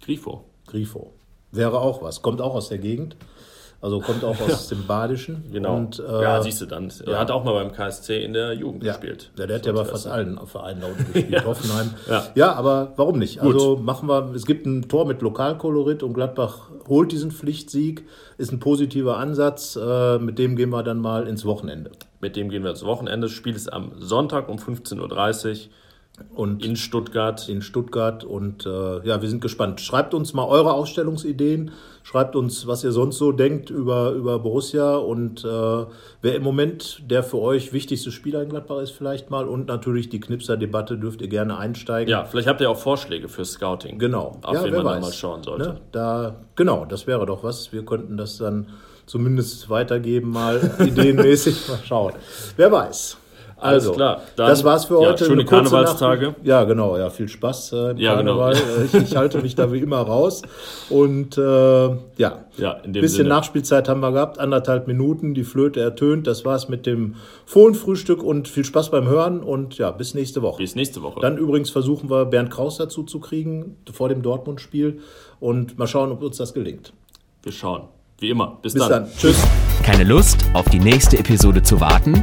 Grifo. Grifo. Wäre auch was. Kommt auch aus der Gegend. Also kommt auch aus dem Badischen. Genau. Und, äh, ja, siehst du dann. Er ja. hat auch mal beim KSC in der Jugend ja. gespielt. Ja, der hat ja bei fast allen Vereinen da unten gespielt. ja. Hoffenheim. Ja. ja, aber warum nicht? Gut. Also machen wir, es gibt ein Tor mit Lokalkolorit und Gladbach holt diesen Pflichtsieg. Ist ein positiver Ansatz. Äh, mit dem gehen wir dann mal ins Wochenende. Mit dem gehen wir ins Wochenende. Das Spiel ist am Sonntag um 15.30 Uhr. Und in Stuttgart. In Stuttgart. Und äh, ja, wir sind gespannt. Schreibt uns mal eure Ausstellungsideen. Schreibt uns, was ihr sonst so denkt über, über Borussia und äh, wer im Moment der für euch wichtigste Spieler in Gladbach ist, vielleicht mal. Und natürlich die Knipser-Debatte dürft ihr gerne einsteigen. Ja, vielleicht habt ihr auch Vorschläge für Scouting. Genau. Auf ja, wen man weiß. mal schauen sollte. Ne? Da, genau, das wäre doch was. Wir könnten das dann zumindest weitergeben, mal ideenmäßig. mal schauen. Wer weiß. Also, Alles klar. Dann, das war's für heute. Ja, schöne Karnevalstage. Nacht. Ja, genau. Ja, viel Spaß äh, im ja, genau. Karneval. Genau. ich, ich, halte mich da wie immer raus. Und äh, ja, ja ein bisschen Sinne. Nachspielzeit haben wir gehabt. Anderthalb Minuten. Die Flöte ertönt. Das war's mit dem Fohlenfrühstück und viel Spaß beim Hören. Und ja, bis nächste Woche. Bis nächste Woche. Dann übrigens versuchen wir Bernd Kraus dazu zu kriegen vor dem Dortmund-Spiel. Und mal schauen, ob uns das gelingt. Wir schauen. Wie immer. Bis, bis dann. dann. Tschüss. Keine Lust, auf die nächste Episode zu warten?